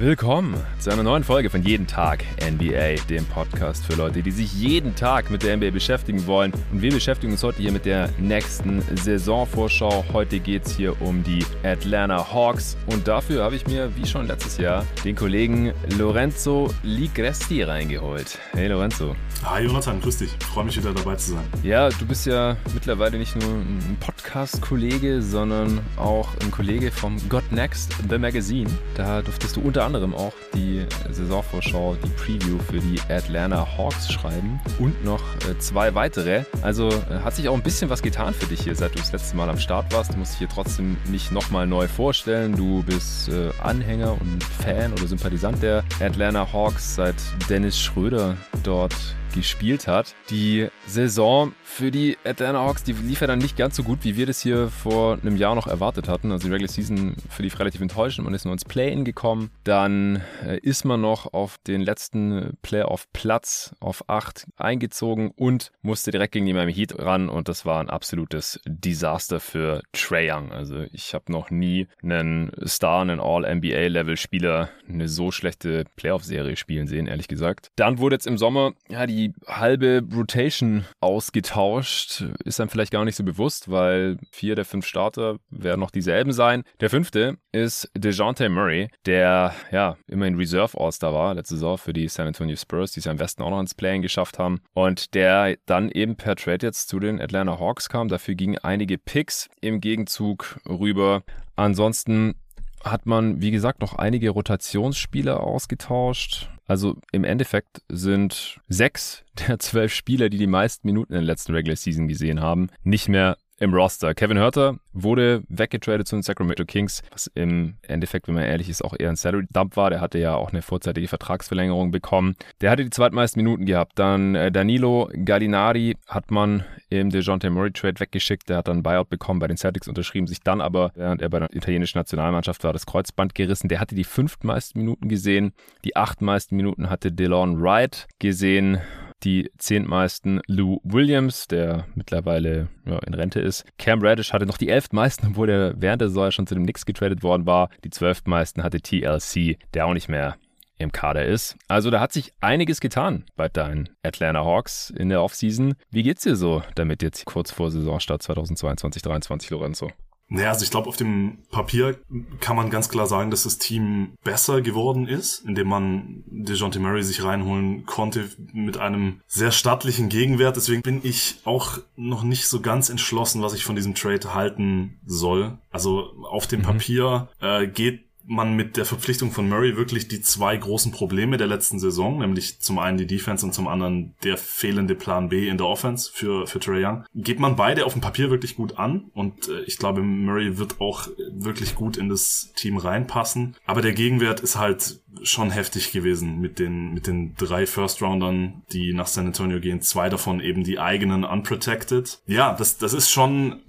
Willkommen zu einer neuen Folge von Jeden Tag NBA, dem Podcast für Leute, die sich jeden Tag mit der NBA beschäftigen wollen. Und wir beschäftigen uns heute hier mit der nächsten Saisonvorschau. Heute geht es hier um die Atlanta Hawks. Und dafür habe ich mir, wie schon letztes Jahr, den Kollegen Lorenzo Ligresti reingeholt. Hey Lorenzo. Hi Jonathan, grüß dich. Ich freue mich wieder dabei zu sein. Ja, du bist ja mittlerweile nicht nur ein Podcast-Kollege, sondern auch ein Kollege vom Got Next, The Magazine. Da durftest du unter anderem anderem auch die Saisonvorschau, die Preview für die Atlanta Hawks schreiben und noch äh, zwei weitere. Also äh, hat sich auch ein bisschen was getan für dich hier, seit du das letzte Mal am Start warst. Du musst dich hier trotzdem nicht nochmal neu vorstellen. Du bist äh, Anhänger und Fan oder Sympathisant der Atlanta Hawks, seit Dennis Schröder dort gespielt hat. Die Saison für die Atlanta Hawks, die lief ja dann nicht ganz so gut, wie wir das hier vor einem Jahr noch erwartet hatten. Also die Regular Season für die relativ enttäuschend. Man ist nur ins Play-In gekommen. Dann äh, ist man noch auf den letzten Playoff-Platz auf 8 eingezogen und musste direkt gegen die Miami Heat ran. Und das war ein absolutes Desaster für Trae Young. Also ich habe noch nie einen Star, einen All-NBA-Level-Spieler eine so schlechte Playoff-Serie spielen sehen, ehrlich gesagt. Dann wurde jetzt im Sommer ja die die halbe Rotation ausgetauscht. Ist einem vielleicht gar nicht so bewusst, weil vier der fünf Starter werden noch dieselben sein. Der fünfte ist DeJounte Murray, der ja immerhin Reserve All-Star war letzte Saison für die San Antonio Spurs, die es am besten auch noch ins Playing geschafft haben. Und der dann eben per Trade jetzt zu den Atlanta Hawks kam. Dafür gingen einige Picks im Gegenzug rüber. Ansonsten hat man, wie gesagt, noch einige Rotationsspieler ausgetauscht. Also im Endeffekt sind sechs der zwölf Spieler, die die meisten Minuten in der letzten Regular Season gesehen haben, nicht mehr im Roster. Kevin Hörter wurde weggetradet zu den Sacramento Kings, was im Endeffekt, wenn man ehrlich ist, auch eher ein Salary Dump war. Der hatte ja auch eine vorzeitige Vertragsverlängerung bekommen. Der hatte die zweitmeisten Minuten gehabt. Dann äh, Danilo Gallinari hat man im DeJounte Murray Trade weggeschickt. Der hat dann Buyout bekommen, bei den Celtics unterschrieben, sich dann aber, während er bei der italienischen Nationalmannschaft war, das Kreuzband gerissen. Der hatte die fünftmeisten Minuten gesehen. Die achtmeisten Minuten hatte DeLon Wright gesehen die zehntmeisten Lou Williams, der mittlerweile ja, in Rente ist. Cam Reddish hatte noch die elftmeisten, obwohl er während der Saison schon zu dem Knicks getradet worden war. Die zwölftmeisten hatte TLC, der auch nicht mehr im Kader ist. Also da hat sich einiges getan bei deinen Atlanta Hawks in der Offseason. Wie geht's dir so damit jetzt kurz vor Saisonstart 2022-23, Lorenzo? Naja, also ich glaube, auf dem Papier kann man ganz klar sagen, dass das Team besser geworden ist, indem man DeJounte Murray sich reinholen konnte mit einem sehr stattlichen Gegenwert. Deswegen bin ich auch noch nicht so ganz entschlossen, was ich von diesem Trade halten soll. Also auf dem mhm. Papier äh, geht man mit der Verpflichtung von Murray wirklich die zwei großen Probleme der letzten Saison, nämlich zum einen die Defense und zum anderen der fehlende Plan B in der Offense für, für Trey Young, geht man beide auf dem Papier wirklich gut an und äh, ich glaube, Murray wird auch wirklich gut in das Team reinpassen. Aber der Gegenwert ist halt schon heftig gewesen mit den, mit den drei First-Roundern, die nach San Antonio gehen. Zwei davon eben die eigenen Unprotected. Ja, das, das ist schon,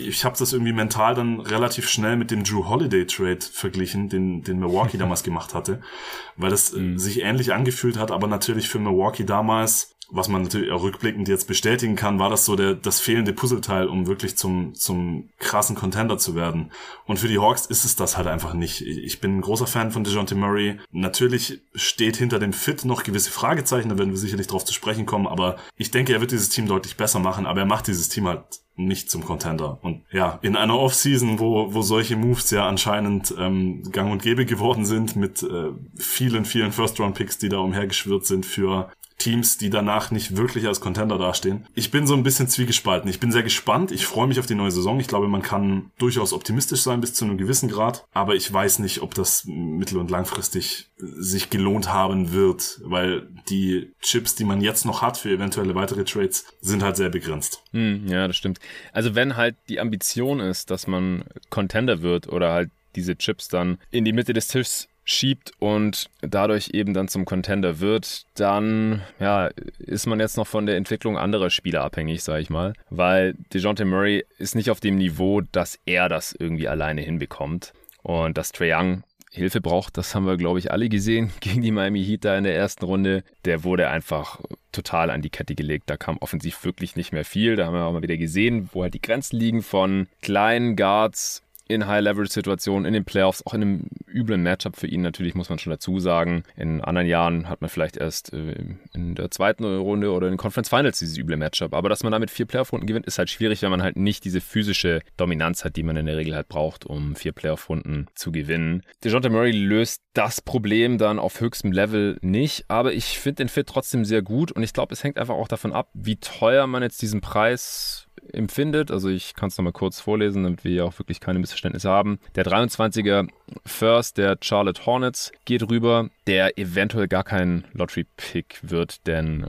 ich habe das irgendwie mental dann relativ schnell mit dem Drew Holiday Trade verglichen, den, den Milwaukee damals gemacht hatte, weil das äh, mhm. sich ähnlich angefühlt hat, aber natürlich für Milwaukee damals was man natürlich auch rückblickend jetzt bestätigen kann, war das so der, das fehlende Puzzleteil, um wirklich zum, zum krassen Contender zu werden. Und für die Hawks ist es das halt einfach nicht. Ich bin ein großer Fan von DeJounte Murray. Natürlich steht hinter dem Fit noch gewisse Fragezeichen, da werden wir sicherlich drauf zu sprechen kommen, aber ich denke, er wird dieses Team deutlich besser machen, aber er macht dieses Team halt nicht zum Contender. Und ja, in einer Offseason, wo, wo solche Moves ja anscheinend ähm, gang und gäbe geworden sind, mit äh, vielen, vielen First-Round-Picks, die da umhergeschwirrt sind für Teams, die danach nicht wirklich als Contender dastehen. Ich bin so ein bisschen zwiegespalten. Ich bin sehr gespannt. Ich freue mich auf die neue Saison. Ich glaube, man kann durchaus optimistisch sein bis zu einem gewissen Grad. Aber ich weiß nicht, ob das mittel- und langfristig sich gelohnt haben wird, weil die Chips, die man jetzt noch hat für eventuelle weitere Trades, sind halt sehr begrenzt. Hm, ja, das stimmt. Also wenn halt die Ambition ist, dass man Contender wird oder halt diese Chips dann in die Mitte des Tisches schiebt und dadurch eben dann zum Contender wird, dann ja, ist man jetzt noch von der Entwicklung anderer Spieler abhängig, sage ich mal, weil DeJounte Murray ist nicht auf dem Niveau, dass er das irgendwie alleine hinbekommt und dass Trae Young Hilfe braucht, das haben wir, glaube ich, alle gesehen gegen die Miami Heat da in der ersten Runde. Der wurde einfach total an die Kette gelegt. Da kam offensiv wirklich nicht mehr viel. Da haben wir auch mal wieder gesehen, wo halt die Grenzen liegen von kleinen Guards in High-Leverage-Situationen, in den Playoffs, auch in einem üblen Matchup für ihn natürlich, muss man schon dazu sagen. In anderen Jahren hat man vielleicht erst äh, in der zweiten Runde oder in den Conference Finals dieses üble Matchup. Aber dass man damit vier Playoff-Runden gewinnt, ist halt schwierig, wenn man halt nicht diese physische Dominanz hat, die man in der Regel halt braucht, um vier Playoff-Runden zu gewinnen. DeJounte Murray löst das Problem dann auf höchstem Level nicht, aber ich finde den Fit trotzdem sehr gut und ich glaube, es hängt einfach auch davon ab, wie teuer man jetzt diesen Preis empfindet. Also ich kann es nochmal kurz vorlesen, damit wir auch wirklich keine Missverständnisse haben. Der 23er First der Charlotte Hornets geht rüber, der eventuell gar kein Lottery-Pick wird, denn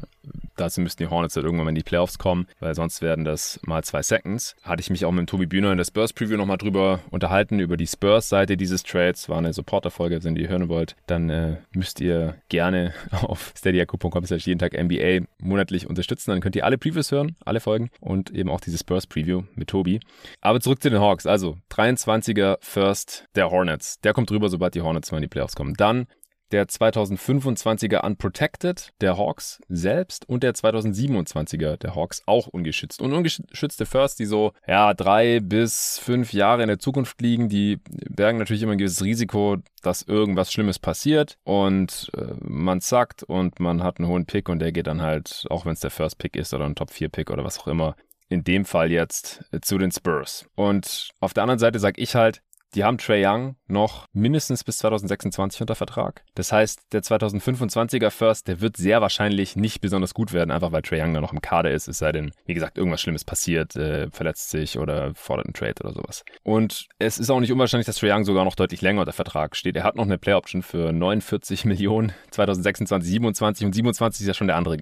Dazu müssten die Hornets halt irgendwann in die Playoffs kommen, weil sonst werden das mal zwei Seconds. Hatte ich mich auch mit Tobi Bühner in der Spurs-Preview nochmal drüber unterhalten, über die Spurs-Seite dieses Trades. War eine Supporter-Folge, wenn ihr hören wollt, dann äh, müsst ihr gerne auf steadyako.com jeden Tag NBA monatlich unterstützen. Dann könnt ihr alle Previews hören, alle Folgen und eben auch diese Spurs-Preview mit Tobi. Aber zurück zu den Hawks. Also 23er First der Hornets. Der kommt rüber, sobald die Hornets mal in die Playoffs kommen. Dann der 2025er Unprotected der Hawks selbst und der 2027er der Hawks auch ungeschützt. Und ungeschützte First, die so, ja, drei bis fünf Jahre in der Zukunft liegen, die bergen natürlich immer ein gewisses Risiko, dass irgendwas Schlimmes passiert und äh, man zackt und man hat einen hohen Pick und der geht dann halt, auch wenn es der First Pick ist oder ein Top 4 Pick oder was auch immer, in dem Fall jetzt äh, zu den Spurs. Und auf der anderen Seite sage ich halt, die haben Trey Young noch mindestens bis 2026 unter Vertrag. Das heißt, der 2025er First, der wird sehr wahrscheinlich nicht besonders gut werden, einfach weil Trey Young da noch im Kader ist, es sei denn, wie gesagt, irgendwas Schlimmes passiert, äh, verletzt sich oder fordert einen Trade oder sowas. Und es ist auch nicht unwahrscheinlich, dass Trey Young sogar noch deutlich länger unter Vertrag steht. Er hat noch eine Play Option für 49 Millionen 2026, 27 und 27 ist ja schon der andere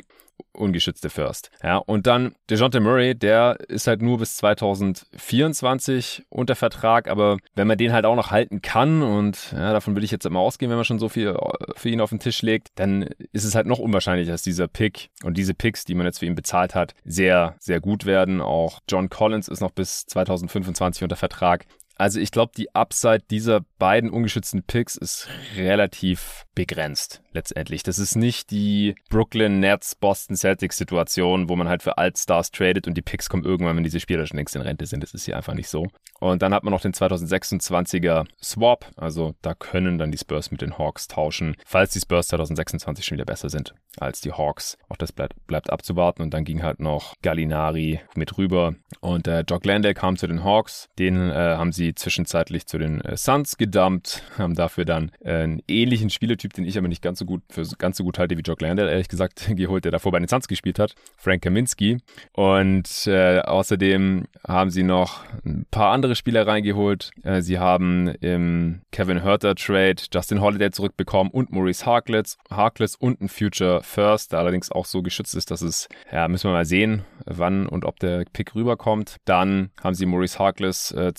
ungeschützte First. Ja, und dann DeJounte Murray, der ist halt nur bis 2024 unter Vertrag, aber wenn man den halt auch noch halten kann und ja, davon will ich jetzt immer ausgehen, wenn man schon so viel äh, für ihn auf den Tisch legt, dann ist es halt noch unwahrscheinlicher, dass dieser Pick und diese Picks, die man jetzt für ihn bezahlt hat, sehr, sehr gut werden. Auch John Collins ist noch bis 2025 unter Vertrag. Also ich glaube, die Upside dieser beiden ungeschützten Picks ist relativ begrenzt letztendlich. Das ist nicht die Brooklyn Nets Boston Celtics Situation, wo man halt für Altstars tradet und die Picks kommen irgendwann, wenn diese Spieler schon längst in Rente sind. Das ist hier einfach nicht so. Und dann hat man noch den 2026er Swap. Also da können dann die Spurs mit den Hawks tauschen, falls die Spurs 2026 schon wieder besser sind als die Hawks. Auch das bleibt, bleibt abzuwarten. Und dann ging halt noch Gallinari mit rüber. Und äh, Jock Landale kam zu den Hawks. Den äh, haben sie zwischenzeitlich zu den äh, Suns gedumpt, haben dafür dann äh, einen ähnlichen Spielertyp, den ich aber nicht ganz so gut für ganz so gut halte wie Jock Landale, ehrlich gesagt, geholt, der davor bei den Suns gespielt hat, Frank Kaminski. Und äh, außerdem haben sie noch ein paar andere Spieler reingeholt. Äh, sie haben im Kevin Herter Trade Justin Holiday zurückbekommen und Maurice Harkless, Harkless und ein Future First, der allerdings auch so geschützt ist, dass es, ja, müssen wir mal sehen, wann und ob der Pick rüberkommt. Dann haben sie Maurice Harkless äh,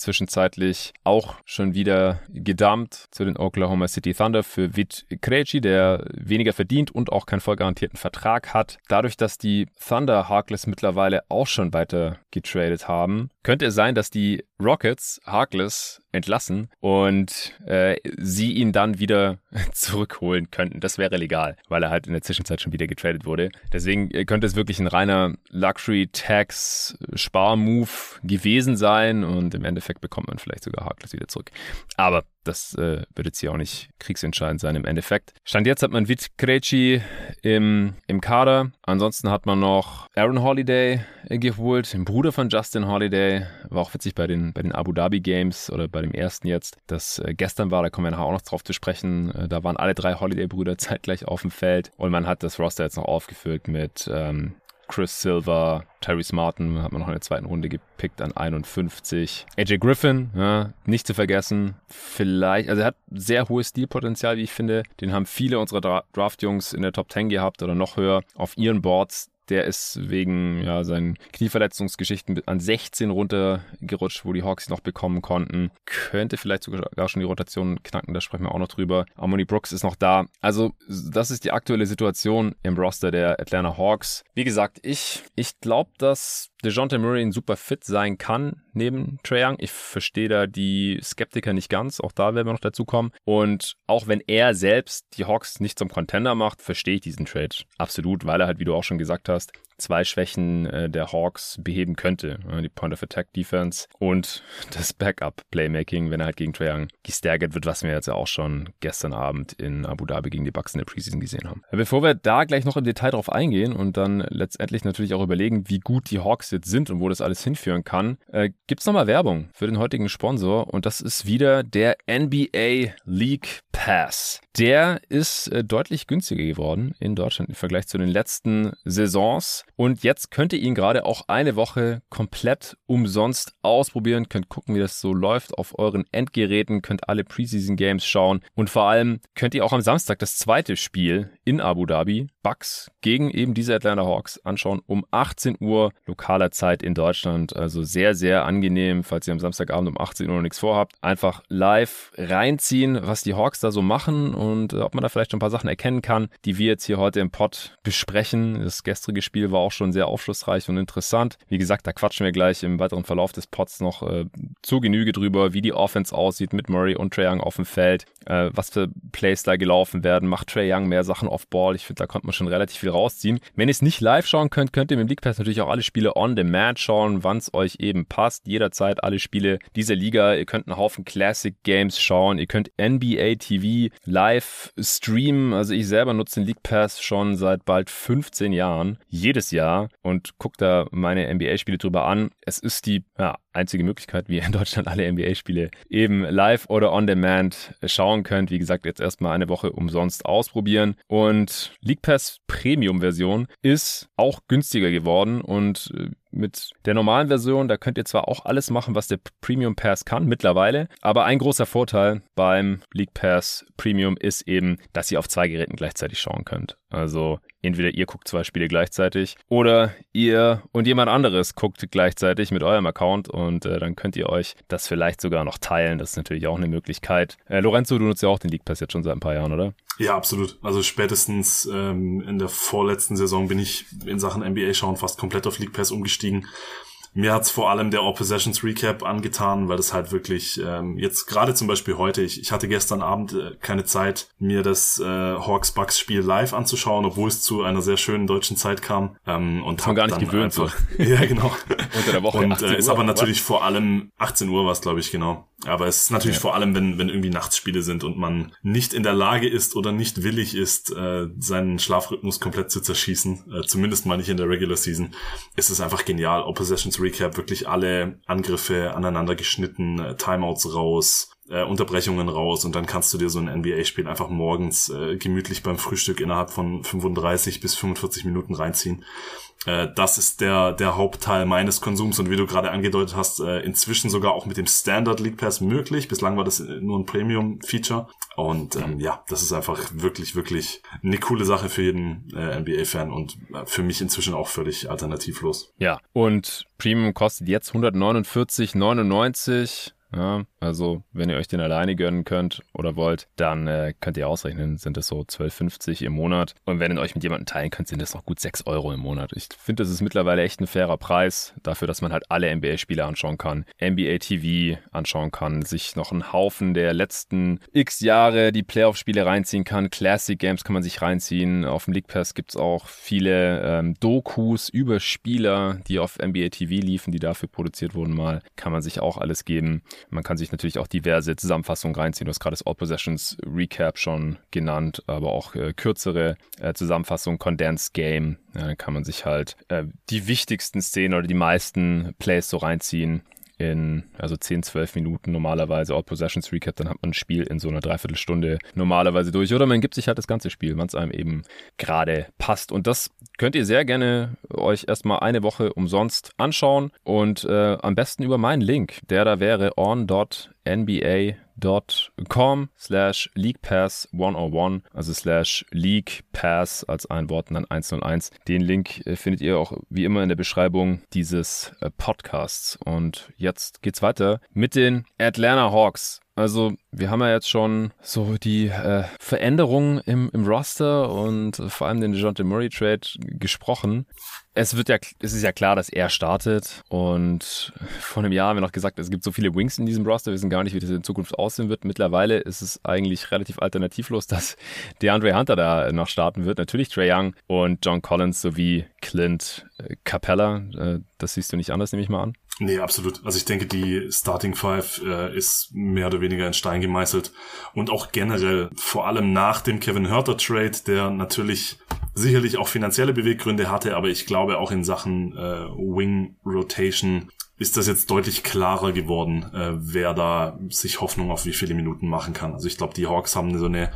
zwischenzeitlich auch schon wieder gedumpt zu den Oklahoma City Thunder für Vit Krejci, der weniger verdient und auch keinen vollgarantierten Vertrag hat. Dadurch, dass die Thunder Harkless mittlerweile auch schon weiter getradet haben, könnte es sein, dass die Rockets Harkless entlassen und äh, sie ihn dann wieder zurückholen könnten. Das wäre legal, weil er halt in der Zwischenzeit schon wieder getradet wurde. Deswegen äh, könnte es wirklich ein reiner Luxury-Tax-Spar-Move gewesen sein und im Endeffekt bekommt man vielleicht sogar Harkless wieder zurück. Aber das äh, wird jetzt hier auch nicht kriegsentscheidend sein im Endeffekt. Stand jetzt hat man Vit Krejci im, im Kader. Ansonsten hat man noch Aaron Holiday äh, geholt, den Bruder von Justin Holiday. War auch witzig bei den, bei den Abu Dhabi Games oder bei dem ersten jetzt, das äh, gestern war, da kommen wir nachher auch noch drauf zu sprechen. Äh, da waren alle drei Holiday-Brüder zeitgleich auf dem Feld und man hat das Roster jetzt noch aufgefüllt mit ähm, Chris Silver, Tyrese Martin hat man noch in der zweiten Runde gepickt an 51. AJ Griffin, ja, nicht zu vergessen. Vielleicht, also er hat sehr hohes Stilpotenzial, wie ich finde. Den haben viele unserer Draft-Jungs in der Top 10 gehabt oder noch höher auf ihren Boards. Der ist wegen ja, seinen Knieverletzungsgeschichten an 16 runtergerutscht, wo die Hawks noch bekommen konnten. Könnte vielleicht sogar schon die Rotation knacken, da sprechen wir auch noch drüber. Harmony Brooks ist noch da. Also, das ist die aktuelle Situation im Roster der Atlanta Hawks. Wie gesagt, ich, ich glaube, dass DeJounte Murray ein super Fit sein kann neben Trae Young. Ich verstehe da die Skeptiker nicht ganz. Auch da werden wir noch dazu kommen. Und auch wenn er selbst die Hawks nicht zum Contender macht, verstehe ich diesen Trade absolut, weil er halt, wie du auch schon gesagt hast, zwei Schwächen äh, der Hawks beheben könnte. die Point of Attack Defense und das Backup Playmaking, wenn er halt gegen Trae Young gestärkert wird, was wir jetzt ja auch schon gestern Abend in Abu Dhabi gegen die Bucks in der Preseason gesehen haben. Bevor wir da gleich noch im Detail drauf eingehen und dann letztendlich natürlich auch überlegen, wie gut die Hawks jetzt sind und wo das alles hinführen kann, äh, gibt es nochmal Werbung für den heutigen Sponsor und das ist wieder der NBA League Pass. Der ist äh, deutlich günstiger geworden in Deutschland im Vergleich zu den letzten Saisons. Und jetzt könnt ihr ihn gerade auch eine Woche komplett umsonst ausprobieren. Könnt gucken, wie das so läuft auf euren Endgeräten, könnt alle Preseason Games schauen und vor allem könnt ihr auch am Samstag das zweite Spiel in Abu Dhabi, Bucks gegen eben diese Atlanta Hawks, anschauen um 18 Uhr lokaler Zeit in Deutschland. Also sehr, sehr angenehm, falls ihr am Samstagabend um 18 Uhr noch nichts vorhabt. Einfach live reinziehen, was die Hawks da so machen und äh, ob man da vielleicht schon ein paar Sachen erkennen kann, die wir jetzt hier heute im Pod besprechen. Das gestrige Spiel war auch schon sehr aufschlussreich und interessant. Wie gesagt, da quatschen wir gleich im weiteren Verlauf des Pods noch äh, zu Genüge drüber, wie die Offense aussieht mit Murray und Trae Young auf dem Feld, äh, was für Plays da gelaufen werden. Macht Trae Young mehr Sachen off-ball? Ich finde, da konnte man schon relativ viel rausziehen. Wenn ihr es nicht live schauen könnt, könnt ihr mit dem League Pass natürlich auch alle Spiele on demand schauen, wann es euch eben passt. Jederzeit alle Spiele dieser Liga. Ihr könnt einen Haufen Classic Games schauen. Ihr könnt NBA TV live streamen. Also ich selber nutze den League Pass schon seit bald 15 Jahren. Jedes Jahr und gucke da meine NBA-Spiele drüber an. Es ist die ja, einzige Möglichkeit, wie ihr in Deutschland alle NBA-Spiele eben live oder on demand schauen könnt. Wie gesagt, jetzt erstmal eine Woche umsonst ausprobieren. Und League Pass Premium-Version ist auch günstiger geworden und äh, mit der normalen Version, da könnt ihr zwar auch alles machen, was der Premium Pass kann mittlerweile, aber ein großer Vorteil beim League Pass Premium ist eben, dass ihr auf zwei Geräten gleichzeitig schauen könnt. Also entweder ihr guckt zwei Spiele gleichzeitig oder ihr und jemand anderes guckt gleichzeitig mit eurem Account und äh, dann könnt ihr euch das vielleicht sogar noch teilen. Das ist natürlich auch eine Möglichkeit. Äh, Lorenzo, du nutzt ja auch den League Pass jetzt schon seit ein paar Jahren, oder? Ja, absolut. Also spätestens ähm, in der vorletzten Saison bin ich in Sachen NBA schauen fast komplett auf League Pass umgestiegen. Mir hat's vor allem der All Possessions Recap angetan, weil das halt wirklich ähm, jetzt gerade zum Beispiel heute, ich, ich hatte gestern Abend äh, keine Zeit, mir das äh, Hawks Bucks Spiel live anzuschauen, obwohl es zu einer sehr schönen deutschen Zeit kam. Ähm, und hab gar nicht gewöhnt einfach, so. Ja, genau. Unter der Woche. Und äh, ist aber natürlich vor allem 18 Uhr war es, glaube ich, genau. Aber es ist natürlich ja. vor allem, wenn, wenn irgendwie Nachtsspiele sind und man nicht in der Lage ist oder nicht willig ist, äh, seinen Schlafrhythmus komplett zu zerschießen, äh, zumindest mal nicht in der Regular Season, ist es einfach genial. Oppositions Recap wirklich alle Angriffe aneinander geschnitten, äh, Timeouts raus, äh, Unterbrechungen raus und dann kannst du dir so ein NBA-Spiel einfach morgens äh, gemütlich beim Frühstück innerhalb von 35 bis 45 Minuten reinziehen. Äh, das ist der, der Hauptteil meines Konsums und wie du gerade angedeutet hast, äh, inzwischen sogar auch mit dem Standard League Pass möglich. Bislang war das nur ein Premium-Feature. Und ähm, ja, das ist einfach wirklich, wirklich eine coole Sache für jeden äh, NBA-Fan und äh, für mich inzwischen auch völlig alternativlos. Ja, und Premium kostet jetzt 149,99 ja, also, wenn ihr euch den alleine gönnen könnt oder wollt, dann äh, könnt ihr ausrechnen, sind das so 12,50 im Monat. Und wenn ihr euch mit jemandem teilen könnt, sind das noch gut 6 Euro im Monat. Ich finde, das ist mittlerweile echt ein fairer Preis dafür, dass man halt alle NBA-Spiele anschauen kann, NBA TV anschauen kann, sich noch einen Haufen der letzten x Jahre die Playoff-Spiele reinziehen kann. Classic Games kann man sich reinziehen. Auf dem League Pass gibt es auch viele ähm, Dokus über Spieler, die auf NBA TV liefen, die dafür produziert wurden mal. Kann man sich auch alles geben. Man kann sich natürlich auch diverse Zusammenfassungen reinziehen. Du hast gerade das All Possessions Recap schon genannt, aber auch äh, kürzere äh, Zusammenfassungen, Condensed Game. Ja, dann kann man sich halt äh, die wichtigsten Szenen oder die meisten Plays so reinziehen in also 10, 12 Minuten normalerweise All Possessions Recap, dann hat man ein Spiel in so einer Dreiviertelstunde normalerweise durch. Oder man gibt sich halt das ganze Spiel, wann es einem eben gerade passt. Und das könnt ihr sehr gerne euch erstmal eine Woche umsonst anschauen und äh, am besten über meinen Link, der da wäre on.nba com slash leaguepass101, also slash leaguepass als ein Wort und dann 101. Den Link äh, findet ihr auch wie immer in der Beschreibung dieses äh, Podcasts. Und jetzt geht's weiter mit den Atlanta Hawks. Also wir haben ja jetzt schon so die äh, Veränderungen im, im Roster und vor allem den DeJounte Murray Trade gesprochen. Es wird ja, es ist ja klar, dass er startet und vor einem Jahr haben wir noch gesagt, es gibt so viele Wings in diesem Roster, wir wissen gar nicht, wie das in Zukunft aussehen wird. Mittlerweile ist es eigentlich relativ alternativlos, dass DeAndre Hunter da noch starten wird. Natürlich Trey Young und John Collins sowie Clint äh, Capella. Äh, das siehst du nicht anders, nehme ich mal an. Nee, absolut. Also ich denke, die Starting Five äh, ist mehr oder weniger in Stein gemeißelt. Und auch generell, vor allem nach dem Kevin Herter Trade, der natürlich sicherlich auch finanzielle Beweggründe hatte, aber ich glaube auch in Sachen äh, Wing Rotation ist das jetzt deutlich klarer geworden, äh, wer da sich Hoffnung auf wie viele Minuten machen kann. Also ich glaube, die Hawks haben so eine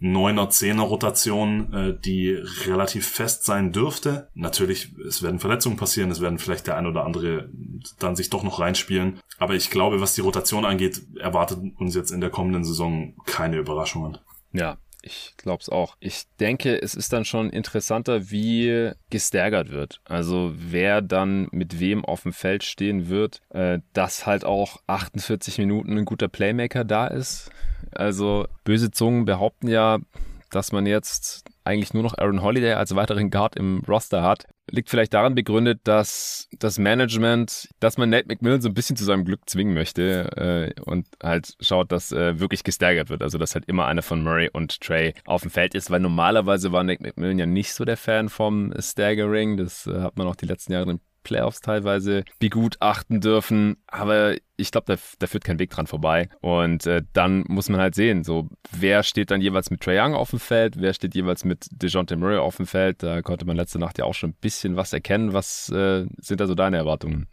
Neuner, Zehner Rotation, äh, die relativ fest sein dürfte. Natürlich, es werden Verletzungen passieren, es werden vielleicht der ein oder andere dann sich doch noch reinspielen. Aber ich glaube, was die Rotation angeht, erwartet uns jetzt in der kommenden Saison keine Überraschungen. Ja, ich glaube es auch. Ich denke, es ist dann schon interessanter, wie gestärkert wird. Also wer dann mit wem auf dem Feld stehen wird, äh, dass halt auch 48 Minuten ein guter Playmaker da ist. Also böse Zungen behaupten ja, dass man jetzt eigentlich nur noch Aaron Holiday als weiteren Guard im Roster hat. Liegt vielleicht daran begründet, dass das Management, dass man Nate McMillan so ein bisschen zu seinem Glück zwingen möchte äh, und halt schaut, dass äh, wirklich gestaggert wird. Also dass halt immer einer von Murray und Trey auf dem Feld ist, weil normalerweise war Nate McMillan ja nicht so der Fan vom Staggering. Das äh, hat man auch die letzten Jahre Playoffs teilweise begutachten dürfen. Aber ich glaube, da, da, führt kein Weg dran vorbei. Und äh, dann muss man halt sehen, so wer steht dann jeweils mit Trae Young auf dem Feld, wer steht jeweils mit DeJounte Murray auf dem Feld. Da konnte man letzte Nacht ja auch schon ein bisschen was erkennen. Was äh, sind da so deine Erwartungen?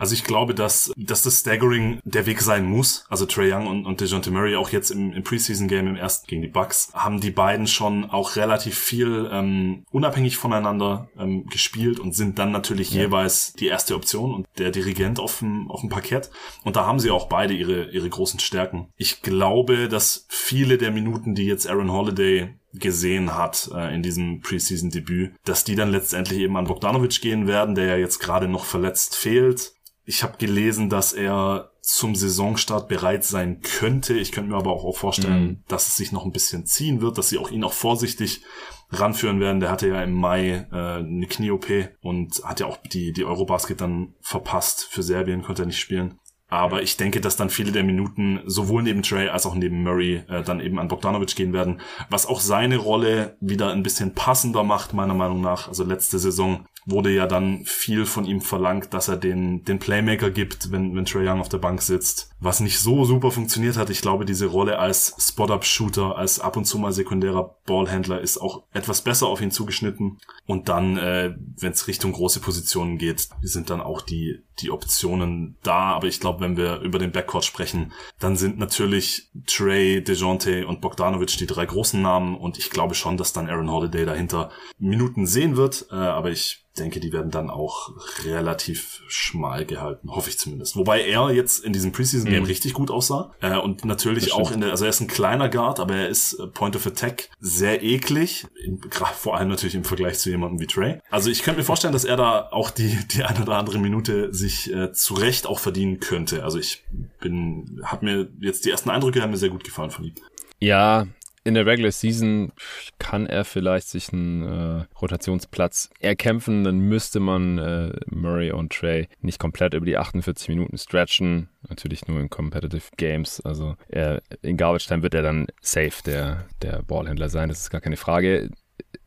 Also ich glaube, dass, dass das Staggering der Weg sein muss. Also Trey Young und, und DeJounte Murray auch jetzt im, im Preseason-Game im ersten gegen die Bucks haben die beiden schon auch relativ viel ähm, unabhängig voneinander ähm, gespielt und sind dann natürlich ja. jeweils die erste Option und der Dirigent auf dem, auf dem Parkett. Und da haben sie auch beide ihre, ihre großen Stärken. Ich glaube, dass viele der Minuten, die jetzt Aaron Holiday gesehen hat äh, in diesem Preseason-Debüt, dass die dann letztendlich eben an Bogdanovic gehen werden, der ja jetzt gerade noch verletzt fehlt. Ich habe gelesen, dass er zum Saisonstart bereit sein könnte. Ich könnte mir aber auch vorstellen, mhm. dass es sich noch ein bisschen ziehen wird, dass sie auch ihn auch vorsichtig ranführen werden. Der hatte ja im Mai äh, eine Knie-OP und hat ja auch die, die Eurobasket dann verpasst. Für Serbien konnte er nicht spielen. Aber ich denke, dass dann viele der Minuten sowohl neben Trey als auch neben Murray äh, dann eben an Bogdanovic gehen werden, was auch seine Rolle wieder ein bisschen passender macht, meiner Meinung nach. Also letzte Saison wurde ja dann viel von ihm verlangt, dass er den, den Playmaker gibt, wenn, wenn Trey Young auf der Bank sitzt. Was nicht so super funktioniert hat. Ich glaube, diese Rolle als Spot-Up-Shooter, als ab und zu mal sekundärer Ballhändler ist auch etwas besser auf ihn zugeschnitten. Und dann, äh, wenn es Richtung große Positionen geht, sind dann auch die, die Optionen da. Aber ich glaube, wenn wir über den Backcourt sprechen, dann sind natürlich Trey, DeJounte und Bogdanovic die drei großen Namen. Und ich glaube schon, dass dann Aaron Holiday dahinter Minuten sehen wird. Äh, aber ich denke, die werden dann auch relativ schmal gehalten, hoffe ich zumindest. Wobei er jetzt in diesem Preseason-Game mhm. richtig gut aussah. Äh, und natürlich auch in der, also er ist ein kleiner Guard, aber er ist äh, Point of Attack sehr eklig. In, vor allem natürlich im Vergleich zu jemandem wie Trey. Also ich könnte mir vorstellen, dass er da auch die, die eine oder andere Minute sich äh, zu Recht auch verdienen könnte. Also ich bin, hat mir jetzt die ersten Eindrücke haben mir sehr gut gefallen von ihm. Ja, in der Regular Season kann er vielleicht sich einen äh, Rotationsplatz erkämpfen, dann müsste man äh, Murray und Trey nicht komplett über die 48 Minuten stretchen. Natürlich nur in Competitive Games. Also er, in Garbage Time wird er dann safe der, der Ballhändler sein, das ist gar keine Frage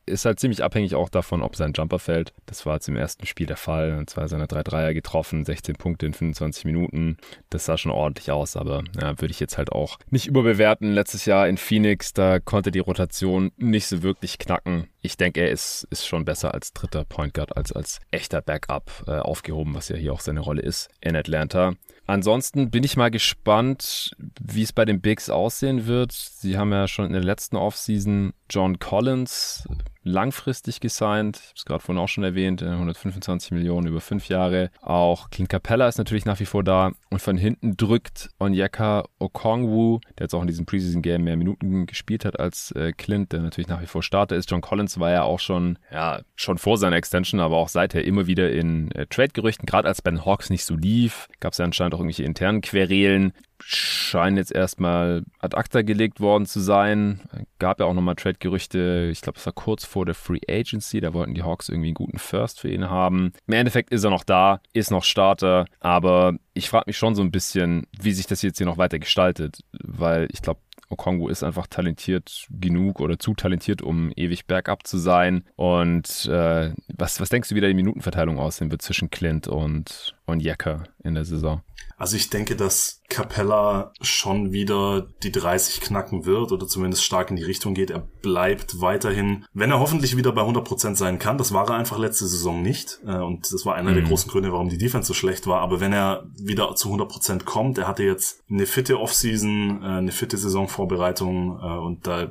ist halt ziemlich abhängig auch davon, ob sein Jumper fällt. Das war jetzt im ersten Spiel der Fall. Und zwar seine drei Dreier getroffen, 16 Punkte in 25 Minuten. Das sah schon ordentlich aus, aber ja, würde ich jetzt halt auch nicht überbewerten. Letztes Jahr in Phoenix, da konnte die Rotation nicht so wirklich knacken. Ich denke, er ist, ist schon besser als dritter Point Guard als als echter Backup äh, aufgehoben, was ja hier auch seine Rolle ist in Atlanta. Ansonsten bin ich mal gespannt, wie es bei den Bigs aussehen wird. Sie haben ja schon in der letzten Offseason John Collins langfristig gesigned. Ich habe es gerade vorhin auch schon erwähnt, 125 äh, Millionen über fünf Jahre. Auch Clint Capella ist natürlich nach wie vor da. Und von hinten drückt Onyeka Okongwu, der jetzt auch in diesem Preseason-Game mehr Minuten gespielt hat als äh, Clint, der natürlich nach wie vor Starter ist. John Collins war ja auch schon, ja, schon vor seiner Extension, aber auch seither immer wieder in äh, Trade-Gerüchten. Gerade als Ben Hawks nicht so lief, gab es ja anscheinend auch irgendwelche internen Querelen. Scheinen jetzt erstmal ad acta gelegt worden zu sein. Gab ja auch nochmal Trade-Gerüchte, ich glaube, es war kurz vor der Free Agency, da wollten die Hawks irgendwie einen guten First für ihn haben. Im Endeffekt ist er noch da, ist noch Starter, aber ich frage mich schon so ein bisschen, wie sich das jetzt hier noch weiter gestaltet, weil ich glaube, Okongo ist einfach talentiert genug oder zu talentiert, um ewig bergab zu sein. Und äh, was, was denkst du, wie da die Minutenverteilung aussehen wird zwischen Clint und, und Jecker in der Saison? Also ich denke, dass Capella schon wieder die 30 knacken wird oder zumindest stark in die Richtung geht. Er bleibt weiterhin, wenn er hoffentlich wieder bei 100% sein kann, das war er einfach letzte Saison nicht äh, und das war einer mhm. der großen Gründe, warum die Defense so schlecht war, aber wenn er wieder zu 100% kommt, er hatte jetzt eine fitte Offseason, äh, eine fitte Saisonvorbereitung äh, und da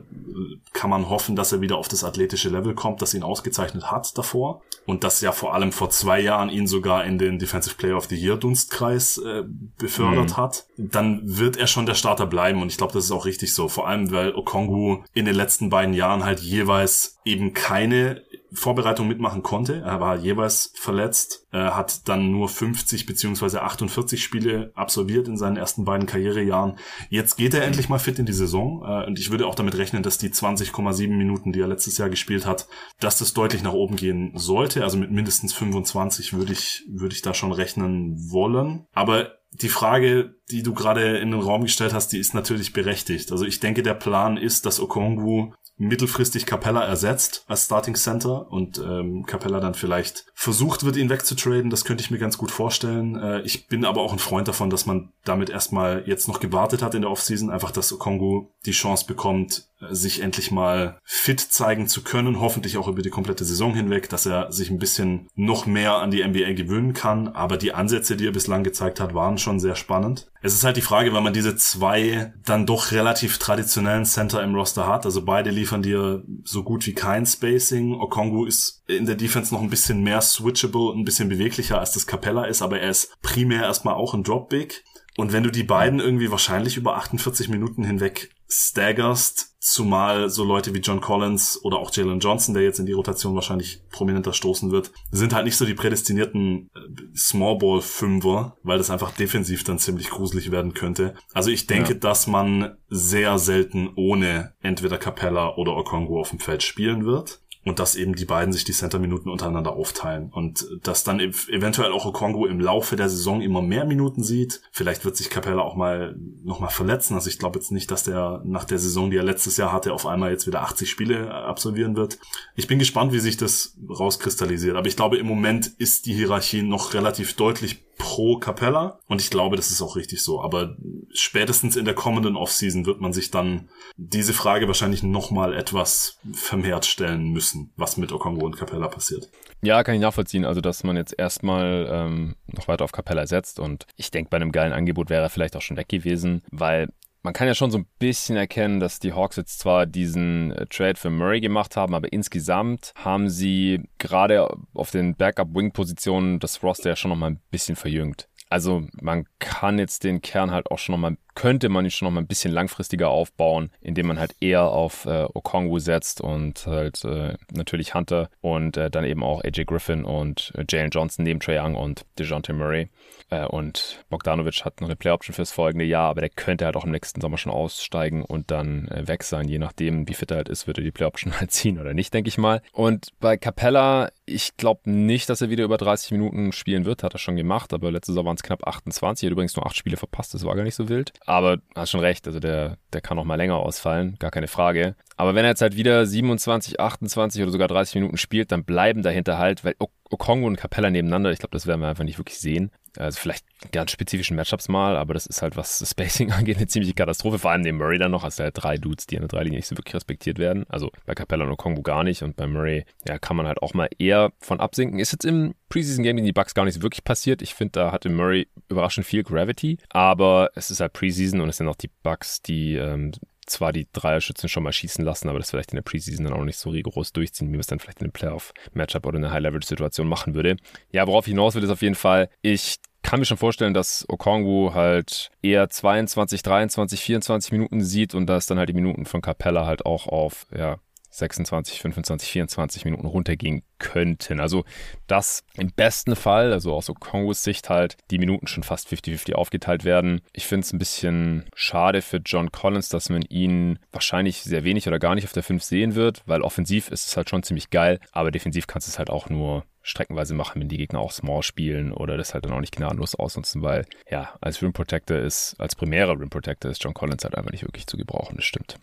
kann man hoffen, dass er wieder auf das athletische Level kommt, das ihn ausgezeichnet hat davor und das ja vor allem vor zwei Jahren ihn sogar in den Defensive Player of the Year Dunstkreis befördert mhm. hat dann wird er schon der Starter bleiben und ich glaube, das ist auch richtig so. Vor allem, weil Okongu in den letzten beiden Jahren halt jeweils eben keine Vorbereitung mitmachen konnte. Er war jeweils verletzt, er hat dann nur 50 beziehungsweise 48 Spiele absolviert in seinen ersten beiden Karrierejahren. Jetzt geht er endlich mal fit in die Saison äh, und ich würde auch damit rechnen, dass die 20,7 Minuten, die er letztes Jahr gespielt hat, dass das deutlich nach oben gehen sollte. Also mit mindestens 25 würde ich, würde ich da schon rechnen wollen. Aber die Frage, die du gerade in den Raum gestellt hast, die ist natürlich berechtigt. Also ich denke, der Plan ist, dass Okongwu mittelfristig Capella ersetzt als Starting Center und ähm, Capella dann vielleicht versucht wird, ihn wegzutraden. Das könnte ich mir ganz gut vorstellen. Äh, ich bin aber auch ein Freund davon, dass man damit erstmal jetzt noch gewartet hat in der Offseason. Einfach, dass Okongu die Chance bekommt, äh, sich endlich mal fit zeigen zu können. Hoffentlich auch über die komplette Saison hinweg, dass er sich ein bisschen noch mehr an die NBA gewöhnen kann. Aber die Ansätze, die er bislang gezeigt hat, waren schon sehr spannend. Es ist halt die Frage, weil man diese zwei dann doch relativ traditionellen Center im Roster hat. Also beide liefern dir so gut wie kein Spacing. Okongu ist in der Defense noch ein bisschen mehr switchable, ein bisschen beweglicher als das Capella ist, aber er ist primär erstmal auch ein Drop Big. Und wenn du die beiden irgendwie wahrscheinlich über 48 Minuten hinweg staggerst, zumal so Leute wie John Collins oder auch Jalen Johnson, der jetzt in die Rotation wahrscheinlich prominenter stoßen wird, sind halt nicht so die prädestinierten äh, Smallball-Fünfer, weil das einfach defensiv dann ziemlich gruselig werden könnte. Also ich denke, ja. dass man sehr selten ohne entweder Capella oder Okongo auf dem Feld spielen wird und dass eben die beiden sich die Center-Minuten untereinander aufteilen und dass dann eventuell auch Okongo im Laufe der Saison immer mehr Minuten sieht. Vielleicht wird sich Capella auch mal noch mal verletzen. Also ich glaube jetzt nicht, dass der nach der Saison, die er letztes Jahr hatte, auf einmal jetzt wieder 80 Spiele absolvieren wird. Ich bin gespannt, wie sich das rauskristallisiert. Aber ich glaube, im Moment ist die Hierarchie noch relativ deutlich pro Capella und ich glaube, das ist auch richtig so. Aber spätestens in der kommenden Offseason wird man sich dann diese Frage wahrscheinlich nochmal etwas vermehrt stellen müssen, was mit Okongo und Capella passiert. Ja, kann ich nachvollziehen. Also, dass man jetzt erstmal ähm, noch weiter auf Capella setzt und ich denke, bei einem geilen Angebot wäre er vielleicht auch schon weg gewesen, weil man kann ja schon so ein bisschen erkennen, dass die Hawks jetzt zwar diesen äh, Trade für Murray gemacht haben, aber insgesamt haben sie gerade auf den Backup-Wing-Positionen das Roster ja schon noch mal ein bisschen verjüngt. Also man kann jetzt den Kern halt auch schon noch mal könnte man ihn schon noch mal ein bisschen langfristiger aufbauen, indem man halt eher auf äh, Okongwu setzt und halt äh, natürlich Hunter und äh, dann eben auch AJ Griffin und äh, Jalen Johnson neben Trae Young und DeJounte Murray. Äh, und Bogdanovic hat noch eine Play-Option fürs folgende Jahr, aber der könnte halt auch im nächsten Sommer schon aussteigen und dann äh, weg sein. Je nachdem, wie fit er halt ist, würde er die Play-Option halt ziehen oder nicht, denke ich mal. Und bei Capella, ich glaube nicht, dass er wieder über 30 Minuten spielen wird, hat er schon gemacht, aber letzte Saison waren es knapp 28. Er hat übrigens nur acht Spiele verpasst, das war gar nicht so wild. Aber hast schon recht, also der, der kann auch mal länger ausfallen, gar keine Frage. Aber wenn er jetzt halt wieder 27, 28 oder sogar 30 Minuten spielt, dann bleiben dahinter halt, weil Okongo und Capella nebeneinander, ich glaube, das werden wir einfach nicht wirklich sehen. Also vielleicht ganz spezifischen Matchups mal, aber das ist halt, was das Spacing angeht, eine ziemliche Katastrophe. Vor allem den Murray dann noch, hast du halt drei Dudes, die an der Dreilinie nicht so wirklich respektiert werden. Also bei Capella und Okongo gar nicht und bei Murray, ja, kann man halt auch mal eher von absinken. Ist jetzt im Preseason-Game gegen die Bucks gar nicht so wirklich passiert. Ich finde, da hatte Murray überraschend viel Gravity, aber es ist halt Preseason und es sind auch die Bucks, die ähm, zwar die Dreierschützen schon mal schießen lassen, aber das vielleicht in der Preseason dann auch nicht so rigoros durchziehen, wie man es dann vielleicht in einem Playoff-Matchup oder in einer High-Level-Situation machen würde. Ja, worauf ich hinaus will, ist auf jeden Fall, ich kann mir schon vorstellen, dass Okongwu halt eher 22, 23, 24 Minuten sieht und dass dann halt die Minuten von Capella halt auch auf, ja, 26, 25, 24 Minuten runtergehen könnten. Also das im besten Fall, also auch so Kongos Sicht halt, die Minuten schon fast 50-50 aufgeteilt werden. Ich finde es ein bisschen schade für John Collins, dass man ihn wahrscheinlich sehr wenig oder gar nicht auf der 5 sehen wird, weil offensiv ist es halt schon ziemlich geil, aber defensiv kannst du es halt auch nur streckenweise machen, wenn die Gegner auch Small spielen oder das halt dann auch nicht gnadenlos ausnutzen, weil ja, als Rim Protector ist, als primärer Rim Protector ist John Collins halt einfach nicht wirklich zu gebrauchen, das stimmt.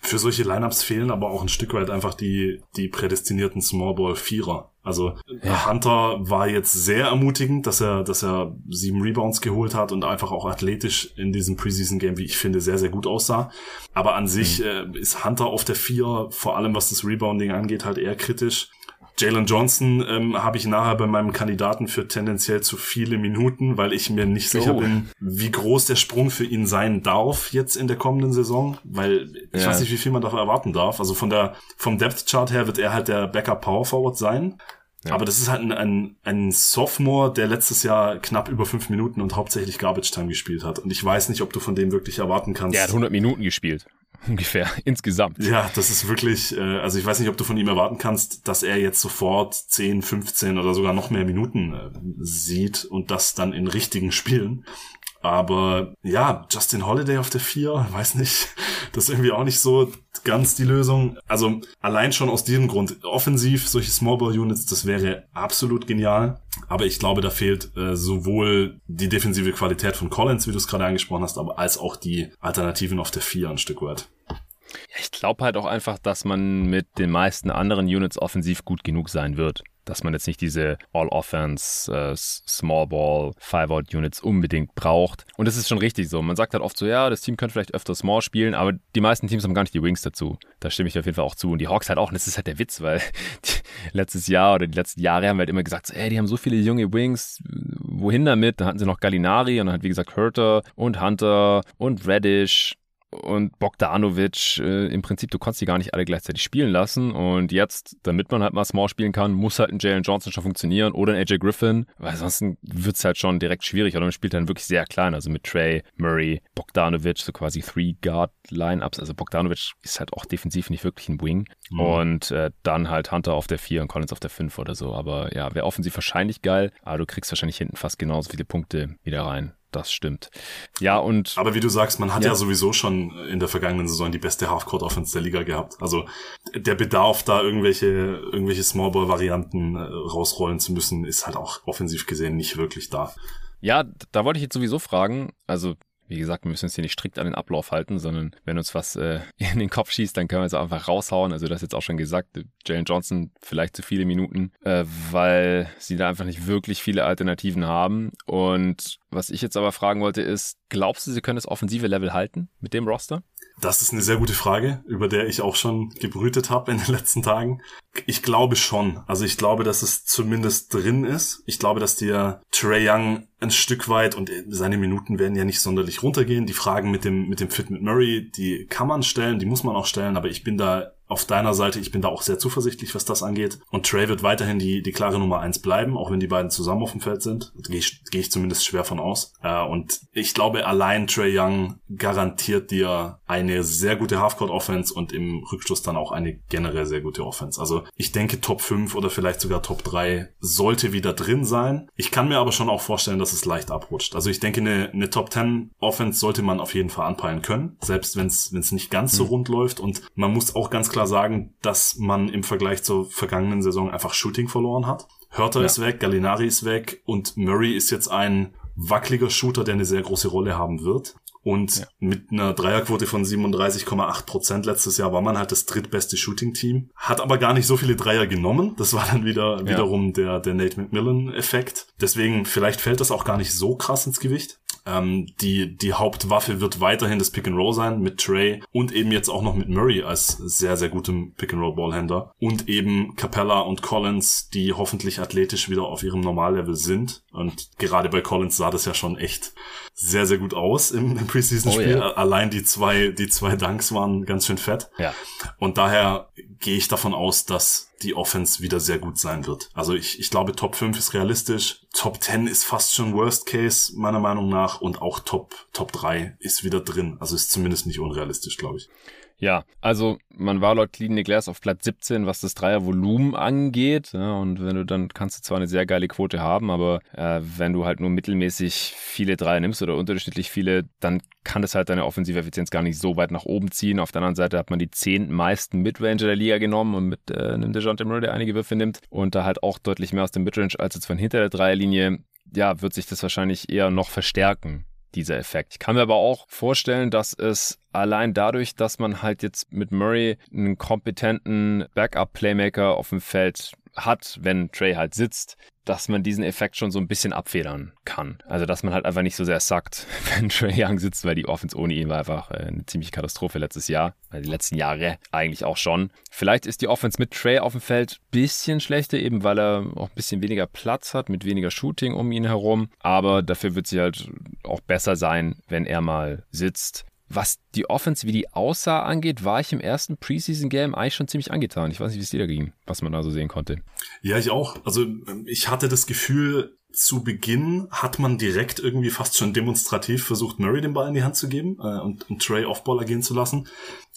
Für solche Lineups fehlen aber auch ein Stück weit einfach die, die prädestinierten Smallball Vierer. Also ja. Hunter war jetzt sehr ermutigend, dass er, dass er sieben Rebounds geholt hat und einfach auch athletisch in diesem Preseason Game, wie ich finde, sehr, sehr gut aussah. Aber an sich mhm. äh, ist Hunter auf der Vier, vor allem was das Rebounding angeht, halt eher kritisch. Jalen Johnson ähm, habe ich nachher bei meinem Kandidaten für tendenziell zu viele Minuten, weil ich mir nicht sicher oh. bin, wie groß der Sprung für ihn sein darf jetzt in der kommenden Saison, weil ich ja. weiß nicht, wie viel man davon erwarten darf. Also von der vom Depth Chart her wird er halt der Backup Power Forward sein. Ja. Aber das ist halt ein, ein, ein Sophomore, der letztes Jahr knapp über fünf Minuten und hauptsächlich Garbage Time gespielt hat. Und ich weiß nicht, ob du von dem wirklich erwarten kannst. Der hat 100 Minuten gespielt. ungefähr insgesamt. Ja, das ist wirklich, äh, also ich weiß nicht, ob du von ihm erwarten kannst, dass er jetzt sofort 10, 15 oder sogar noch mehr Minuten äh, sieht und das dann in richtigen Spielen. Aber ja, Justin Holiday auf der 4, weiß nicht, das ist irgendwie auch nicht so ganz die Lösung. Also allein schon aus diesem Grund, offensiv solche Small Ball Units, das wäre absolut genial. Aber ich glaube, da fehlt äh, sowohl die defensive Qualität von Collins, wie du es gerade angesprochen hast, aber als auch die Alternativen auf der 4 ein Stück weit. Ich glaube halt auch einfach, dass man mit den meisten anderen Units offensiv gut genug sein wird dass man jetzt nicht diese All-Offense, äh, Small-Ball, Five-Out-Units unbedingt braucht. Und das ist schon richtig so. Man sagt halt oft so, ja, das Team könnte vielleicht öfter Small spielen, aber die meisten Teams haben gar nicht die Wings dazu. Da stimme ich auf jeden Fall auch zu. Und die Hawks halt auch. Und das ist halt der Witz, weil letztes Jahr oder die letzten Jahre haben wir halt immer gesagt, ey, die haben so viele junge Wings, wohin damit? Da hatten sie noch Gallinari und dann hat, wie gesagt, Herter und Hunter und Reddish und Bogdanovic, äh, im Prinzip, du konntest die gar nicht alle gleichzeitig spielen lassen. Und jetzt, damit man halt mal Small spielen kann, muss halt ein Jalen Johnson schon funktionieren oder ein AJ Griffin, weil ansonsten wird's halt schon direkt schwierig. Oder man spielt dann wirklich sehr klein, also mit Trey, Murray, Bogdanovic, so quasi Three-Guard-Lineups. Also Bogdanovic ist halt auch defensiv nicht wirklich ein Wing. Mhm. Und äh, dann halt Hunter auf der 4 und Collins auf der 5 oder so. Aber ja, wäre offensiv wahrscheinlich geil, aber du kriegst wahrscheinlich hinten fast genauso viele Punkte wieder rein das stimmt. Ja, und. Aber wie du sagst, man hat ja. ja sowieso schon in der vergangenen Saison die beste Halfcourt-Offense der Liga gehabt. Also der Bedarf, da irgendwelche, irgendwelche Smallball-Varianten äh, rausrollen zu müssen, ist halt auch offensiv gesehen nicht wirklich da. Ja, da wollte ich jetzt sowieso fragen. Also wie gesagt, wir müssen uns hier nicht strikt an den Ablauf halten, sondern wenn uns was äh, in den Kopf schießt, dann können wir es einfach raushauen. Also das jetzt auch schon gesagt, Jalen Johnson vielleicht zu viele Minuten, äh, weil sie da einfach nicht wirklich viele Alternativen haben. Und was ich jetzt aber fragen wollte ist, glaubst du, sie können das offensive Level halten mit dem Roster? Das ist eine sehr gute Frage, über der ich auch schon gebrütet habe in den letzten Tagen. Ich glaube schon. Also ich glaube, dass es zumindest drin ist. Ich glaube, dass dir Trey Young ein Stück weit und seine Minuten werden ja nicht sonderlich runtergehen. Die Fragen mit dem, mit dem Fit mit Murray, die kann man stellen, die muss man auch stellen, aber ich bin da auf deiner Seite, ich bin da auch sehr zuversichtlich, was das angeht. Und Trey wird weiterhin die, die klare Nummer eins bleiben, auch wenn die beiden zusammen auf dem Feld sind. Gehe ich, geh ich zumindest schwer von aus. Äh, und ich glaube, allein Trey Young garantiert dir eine sehr gute Halfcourt-Offense und im Rückschluss dann auch eine generell sehr gute Offense. Also ich denke, Top 5 oder vielleicht sogar Top 3 sollte wieder drin sein. Ich kann mir aber schon auch vorstellen, dass es leicht abrutscht. Also ich denke, eine, eine Top 10 Offense sollte man auf jeden Fall anpeilen können, selbst wenn es nicht ganz so mhm. rund läuft. Und man muss auch ganz klar sagen, dass man im Vergleich zur vergangenen Saison einfach Shooting verloren hat. Hörter ja. ist weg, Gallinari ist weg und Murray ist jetzt ein wackeliger Shooter, der eine sehr große Rolle haben wird. Und ja. mit einer Dreierquote von 37,8 Prozent letztes Jahr war man halt das drittbeste Shooting-Team. Hat aber gar nicht so viele Dreier genommen. Das war dann wieder ja. wiederum der, der Nate McMillan-Effekt. Deswegen, vielleicht fällt das auch gar nicht so krass ins Gewicht. Ähm, die, die Hauptwaffe wird weiterhin das Pick and Roll sein mit Trey und eben jetzt auch noch mit Murray als sehr, sehr gutem Pick and Roll Ballhändler und eben Capella und Collins, die hoffentlich athletisch wieder auf ihrem Normallevel sind. Und gerade bei Collins sah das ja schon echt sehr, sehr gut aus im, im Preseason-Spiel. Oh, yeah. Allein die zwei, die zwei Dunks waren ganz schön fett. Ja. Und daher gehe ich davon aus, dass die Offense wieder sehr gut sein wird. Also ich, ich glaube, Top 5 ist realistisch. Top 10 ist fast schon Worst Case, meiner Meinung nach. Und auch Top, Top 3 ist wieder drin. Also ist zumindest nicht unrealistisch, glaube ich. Ja, also man war laut Clean Glass auf Platz 17, was das Dreiervolumen angeht. Ja, und wenn du dann kannst du zwar eine sehr geile Quote haben, aber äh, wenn du halt nur mittelmäßig viele Dreier nimmst oder unterdurchschnittlich viele, dann kann das halt deine offensive Effizienz gar nicht so weit nach oben ziehen. Auf der anderen Seite hat man die zehn meisten Midranger der Liga genommen und mit äh, der John Murray, der einige Würfe nimmt und da halt auch deutlich mehr aus dem Midrange als jetzt von hinter der Dreierlinie. Ja, wird sich das wahrscheinlich eher noch verstärken dieser Effekt. Ich kann mir aber auch vorstellen, dass es allein dadurch, dass man halt jetzt mit Murray einen kompetenten Backup-Playmaker auf dem Feld hat, wenn Trey halt sitzt, dass man diesen Effekt schon so ein bisschen abfedern kann. Also, dass man halt einfach nicht so sehr sackt, wenn Trey Young sitzt, weil die Offense ohne ihn war einfach äh, eine ziemliche Katastrophe letztes Jahr. Also die letzten Jahre eigentlich auch schon. Vielleicht ist die Offense mit Trey auf dem Feld ein bisschen schlechter, eben weil er auch ein bisschen weniger Platz hat, mit weniger Shooting um ihn herum. Aber dafür wird sie halt auch besser sein, wenn er mal sitzt. Was die Offense, wie die aussah, angeht, war ich im ersten Preseason-Game eigentlich schon ziemlich angetan. Ich weiß nicht, wie es dir da ging, was man da so sehen konnte. Ja, ich auch. Also ich hatte das Gefühl, zu Beginn hat man direkt irgendwie fast schon demonstrativ versucht, Murray den Ball in die Hand zu geben äh, und, und Trey Offballer gehen zu lassen.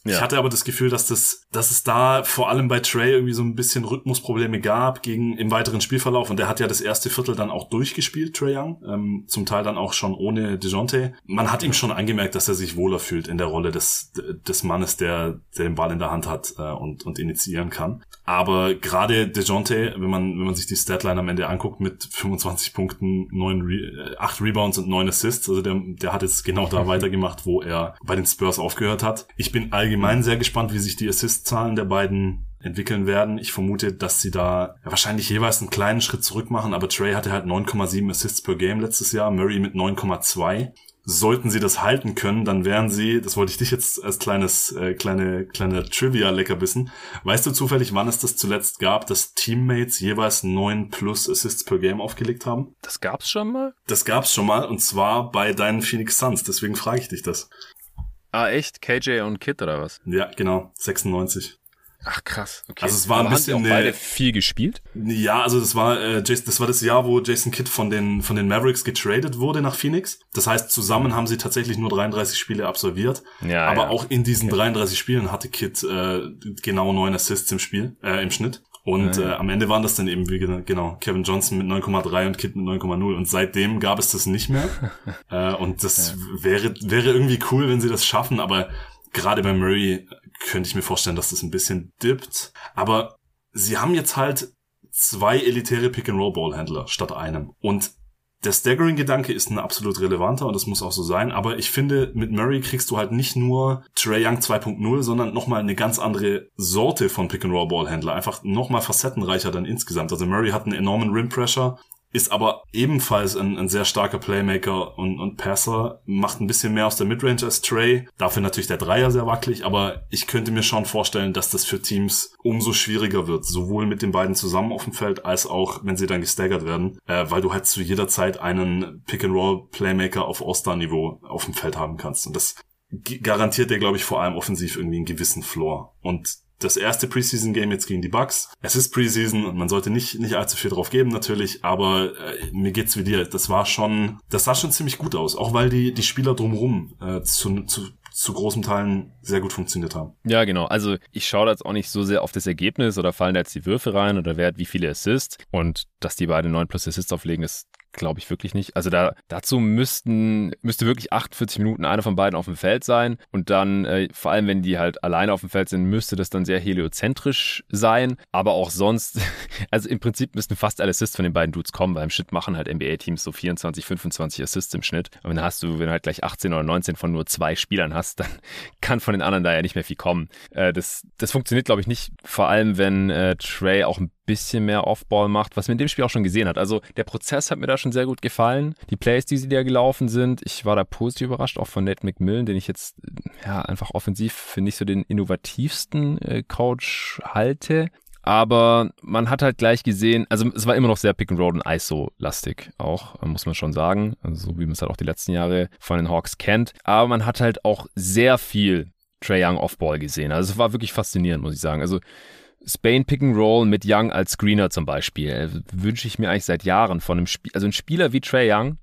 Ja. Ich hatte aber das Gefühl, dass das, dass es da vor allem bei Trey irgendwie so ein bisschen Rhythmusprobleme gab gegen im weiteren Spielverlauf und der hat ja das erste Viertel dann auch durchgespielt, Trey Young, ähm, zum Teil dann auch schon ohne DeJounte. Man hat ihm schon angemerkt, dass er sich wohler fühlt in der Rolle des des Mannes, der, der den Ball in der Hand hat äh, und und initiieren kann. Aber gerade DeJounte, wenn man wenn man sich die Statline am Ende anguckt mit 25 Punkten, 9 Re 8 Rebounds und 9 Assists, also der der hat jetzt genau da weitergemacht, wo er bei den Spurs aufgehört hat. Ich bin allgemein allgemein sehr gespannt, wie sich die Assist-Zahlen der beiden entwickeln werden. Ich vermute, dass sie da wahrscheinlich jeweils einen kleinen Schritt zurück machen, aber Trey hatte halt 9,7 Assists per Game letztes Jahr, Murray mit 9,2. Sollten sie das halten können, dann wären sie, das wollte ich dich jetzt als kleines, äh, kleine, kleine Trivia-Leckerbissen. Weißt du zufällig, wann es das zuletzt gab, dass Teammates jeweils 9 plus Assists per Game aufgelegt haben? Das gab's schon mal? Das gab's schon mal und zwar bei deinen Phoenix Suns, deswegen frage ich dich das. Ah, echt? KJ und Kid oder was? Ja, genau. 96. Ach krass, okay. Also es war Aber ein bisschen haben die auch beide viel gespielt. Ja, also das war äh, Jason, das war das Jahr, wo Jason Kidd von den von den Mavericks getradet wurde nach Phoenix. Das heißt, zusammen haben sie tatsächlich nur 33 Spiele absolviert. Ja, aber ja. auch in diesen okay. 33 Spielen hatte Kidd äh, genau neun Assists im Spiel, äh, im Schnitt. Und ja, ja. Äh, am Ende waren das dann eben, wie genau, Kevin Johnson mit 9,3 und Kid mit 9,0. Und seitdem gab es das nicht mehr. äh, und das ja. wäre, wäre irgendwie cool, wenn sie das schaffen, aber gerade bei Murray könnte ich mir vorstellen, dass das ein bisschen dippt. Aber sie haben jetzt halt zwei elitäre Pick-and-Roll-Ballhändler statt einem. Und der Staggering-Gedanke ist ein absolut relevanter und das muss auch so sein, aber ich finde, mit Murray kriegst du halt nicht nur Trey Young 2.0, sondern nochmal eine ganz andere Sorte von Pick-and-Roll-Ballhändler. Einfach nochmal facettenreicher dann insgesamt. Also Murray hat einen enormen Rim-Pressure, ist aber ebenfalls ein, ein sehr starker Playmaker und, und Passer, macht ein bisschen mehr aus der Midrange als Trey. Dafür natürlich der Dreier sehr wackelig, aber ich könnte mir schon vorstellen, dass das für Teams umso schwieriger wird, sowohl mit den beiden zusammen auf dem Feld, als auch, wenn sie dann gestaggert werden, äh, weil du halt zu jeder Zeit einen Pick-and-Roll-Playmaker auf All-Star-Niveau auf dem Feld haben kannst. Und das garantiert dir, glaube ich, vor allem offensiv irgendwie einen gewissen Floor. Und das erste Preseason-Game jetzt gegen die Bucks. Es ist Preseason und man sollte nicht, nicht allzu viel drauf geben natürlich, aber äh, mir geht's wie dir. Das war schon, das sah schon ziemlich gut aus, auch weil die, die Spieler drumherum äh, zu, zu, zu großen Teilen sehr gut funktioniert haben. Ja, genau. Also ich schaue da jetzt auch nicht so sehr auf das Ergebnis oder fallen da jetzt die Würfe rein oder wer hat wie viele Assists. Und dass die beiden 9 plus Assists auflegen, ist Glaube ich wirklich nicht. Also da dazu müssten müsste wirklich 48 Minuten einer von beiden auf dem Feld sein und dann äh, vor allem wenn die halt alleine auf dem Feld sind, müsste das dann sehr heliozentrisch sein, aber auch sonst also im Prinzip müssten fast alle Assists von den beiden Dudes kommen, weil im Schnitt machen halt NBA Teams so 24, 25 Assists im Schnitt und dann hast du wenn du halt gleich 18 oder 19 von nur zwei Spielern hast, dann kann von den anderen da ja nicht mehr viel kommen. Äh, das das funktioniert glaube ich nicht, vor allem wenn äh, Trey auch ein bisschen mehr Offball macht, was man in dem Spiel auch schon gesehen hat. Also der Prozess hat mir da schon sehr gut gefallen. Die Plays, die sie da gelaufen sind, ich war da positiv überrascht, auch von Nate McMillan, den ich jetzt ja einfach offensiv für nicht so den innovativsten äh, Coach halte. Aber man hat halt gleich gesehen, also es war immer noch sehr Pick and Roll und ISO-lastig auch, muss man schon sagen. Also so wie man es halt auch die letzten Jahre von den Hawks kennt. Aber man hat halt auch sehr viel Trey Young Offball gesehen. Also es war wirklich faszinierend, muss ich sagen. Also Spain Pick and Roll mit Young als Screener zum Beispiel. Wünsche ich mir eigentlich seit Jahren von einem Spieler, also ein Spieler wie Trey Young,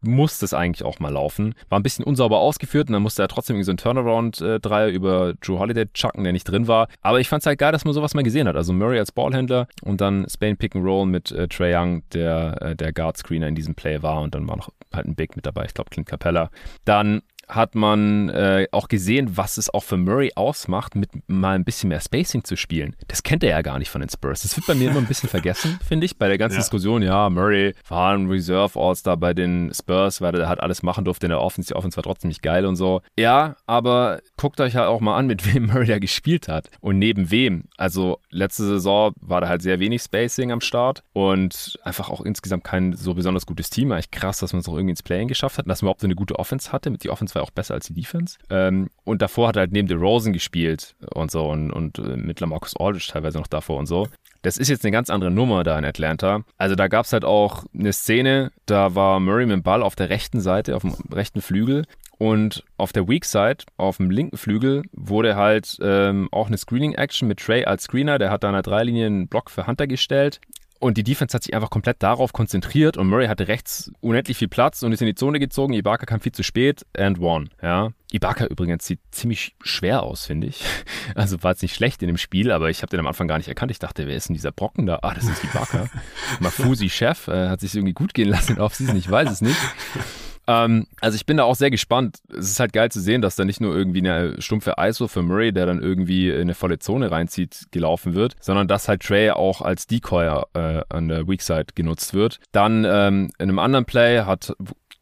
muss das eigentlich auch mal laufen. War ein bisschen unsauber ausgeführt und dann musste er trotzdem irgendwie so einen Turnaround-Dreier über Drew Holiday chucken, der nicht drin war. Aber ich fand es halt geil, dass man sowas mal gesehen hat. Also Murray als Ballhändler und dann Spain Pick and Roll mit äh, Trey Young, der äh, der Guard-Screener in diesem Play war und dann war noch halt ein Big mit dabei, ich glaube Clint Capella. Dann hat man äh, auch gesehen, was es auch für Murray ausmacht, mit mal ein bisschen mehr Spacing zu spielen. Das kennt er ja gar nicht von den Spurs. Das wird bei mir immer ein bisschen vergessen, finde ich, bei der ganzen ja. Diskussion. Ja, Murray war ein Reserve All-Star bei den Spurs, weil er halt alles machen durfte in der Offense. Die Offense war trotzdem nicht geil und so. Ja, aber guckt euch halt auch mal an, mit wem Murray da gespielt hat und neben wem. Also letzte Saison war da halt sehr wenig Spacing am Start und einfach auch insgesamt kein so besonders gutes Team. Eigentlich krass, dass man es auch irgendwie ins Playing geschafft hat, dass man überhaupt so eine gute Offense hatte. Mit die Offense war auch besser als die Defense. Ähm, und davor hat er halt neben DeRozan gespielt und so und, und äh, mit Lamarcus Aldridge teilweise noch davor und so. Das ist jetzt eine ganz andere Nummer da in Atlanta. Also da gab es halt auch eine Szene, da war Murray mit dem Ball auf der rechten Seite, auf dem rechten Flügel und auf der Weak Side, auf dem linken Flügel, wurde halt ähm, auch eine Screening-Action mit Trey als Screener. Der hat da eine Dreilinie einen Block für Hunter gestellt. Und die Defense hat sich einfach komplett darauf konzentriert und Murray hatte rechts unendlich viel Platz und ist in die Zone gezogen. Ibaka kam viel zu spät and won. Ja. Ibaka übrigens sieht ziemlich schwer aus, finde ich. Also war jetzt nicht schlecht in dem Spiel, aber ich habe den am Anfang gar nicht erkannt. Ich dachte, wer ist denn dieser Brocken da? Ah, das ist Ibaka. Mafusi Chef, äh, hat sich irgendwie gut gehen lassen in Offseason, ich weiß es nicht. Ähm, also ich bin da auch sehr gespannt. Es ist halt geil zu sehen, dass da nicht nur irgendwie eine stumpfe ISO für Murray, der dann irgendwie in eine volle Zone reinzieht, gelaufen wird, sondern dass halt Trey auch als Decoy äh, an der Weak Side genutzt wird. Dann ähm, in einem anderen Play hat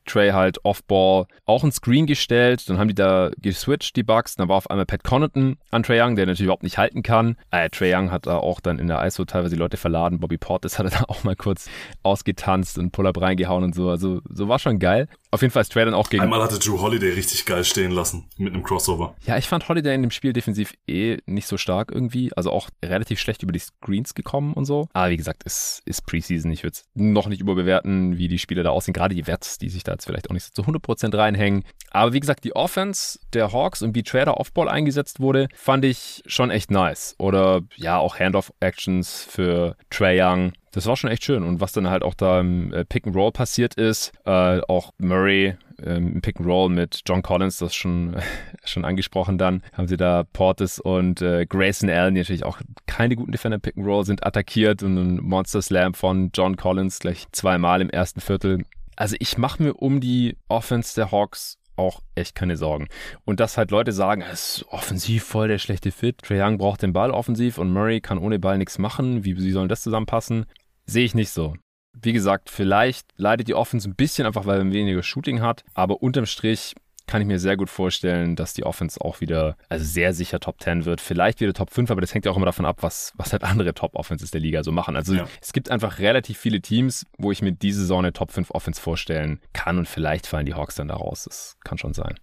Trey halt Off-Ball auch ein Screen gestellt. Dann haben die da geswitcht, die Bugs. Dann war auf einmal Pat Connaughton an Trey Young, der natürlich überhaupt nicht halten kann. Äh, Trey Young hat da auch dann in der ISO teilweise die Leute verladen. Bobby Portis hat er da auch mal kurz ausgetanzt und Pull-Up reingehauen und so. Also so war schon geil. Auf jeden Fall ist Trey dann auch gegen. Einmal hatte Drew Holiday richtig geil stehen lassen mit einem Crossover. Ja, ich fand Holiday in dem Spiel defensiv eh nicht so stark irgendwie. Also auch relativ schlecht über die Screens gekommen und so. Aber wie gesagt, es ist Preseason. Ich würde es noch nicht überbewerten, wie die Spieler da aussehen. Gerade die Wets, die sich da jetzt vielleicht auch nicht so zu 100% reinhängen. Aber wie gesagt, die Offense der Hawks und wie Trader Offball eingesetzt wurde, fand ich schon echt nice. Oder ja, auch Handoff-Actions für Trey Young das war schon echt schön. Und was dann halt auch da im äh, Pick and Roll passiert ist, äh, auch Murray ähm, im Pick and Roll mit John Collins, das schon, schon angesprochen dann, haben sie da Portis und äh, Grayson Allen, die natürlich auch keine guten Defender Pick and Roll sind, attackiert und ein Monster Slam von John Collins gleich zweimal im ersten Viertel. Also ich mache mir um die Offense der Hawks auch echt keine Sorgen. Und dass halt Leute sagen, es ist offensiv voll der schlechte Fit. Trae Young braucht den Ball offensiv und Murray kann ohne Ball nichts machen. Wie, wie sollen das zusammenpassen? Sehe ich nicht so. Wie gesagt, vielleicht leidet die Offense ein bisschen einfach, weil man weniger Shooting hat, aber unterm Strich kann ich mir sehr gut vorstellen, dass die Offense auch wieder, also sehr sicher Top 10 wird, vielleicht wieder Top 5, aber das hängt ja auch immer davon ab, was, was halt andere Top Offenses der Liga so machen. Also ja. es gibt einfach relativ viele Teams, wo ich mir diese Saison eine Top 5 Offense vorstellen kann und vielleicht fallen die Hawks dann da raus. Das kann schon sein.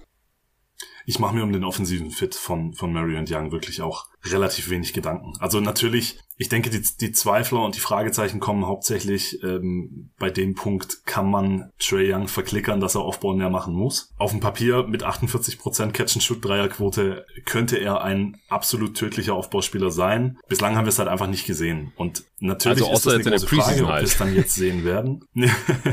Ich mache mir um den offensiven Fit von, von Murray und Young wirklich auch relativ wenig Gedanken. Also natürlich ich denke, die, die Zweifler und die Fragezeichen kommen hauptsächlich ähm, bei dem Punkt, kann man Trey Young verklickern, dass er Offball mehr machen muss. Auf dem Papier mit 48% Catch-and-Shoot-Dreierquote könnte er ein absolut tödlicher Aufbauspieler sein. Bislang haben wir es halt einfach nicht gesehen. Und natürlich also ist das eine große Frage, ob wir es dann jetzt sehen werden.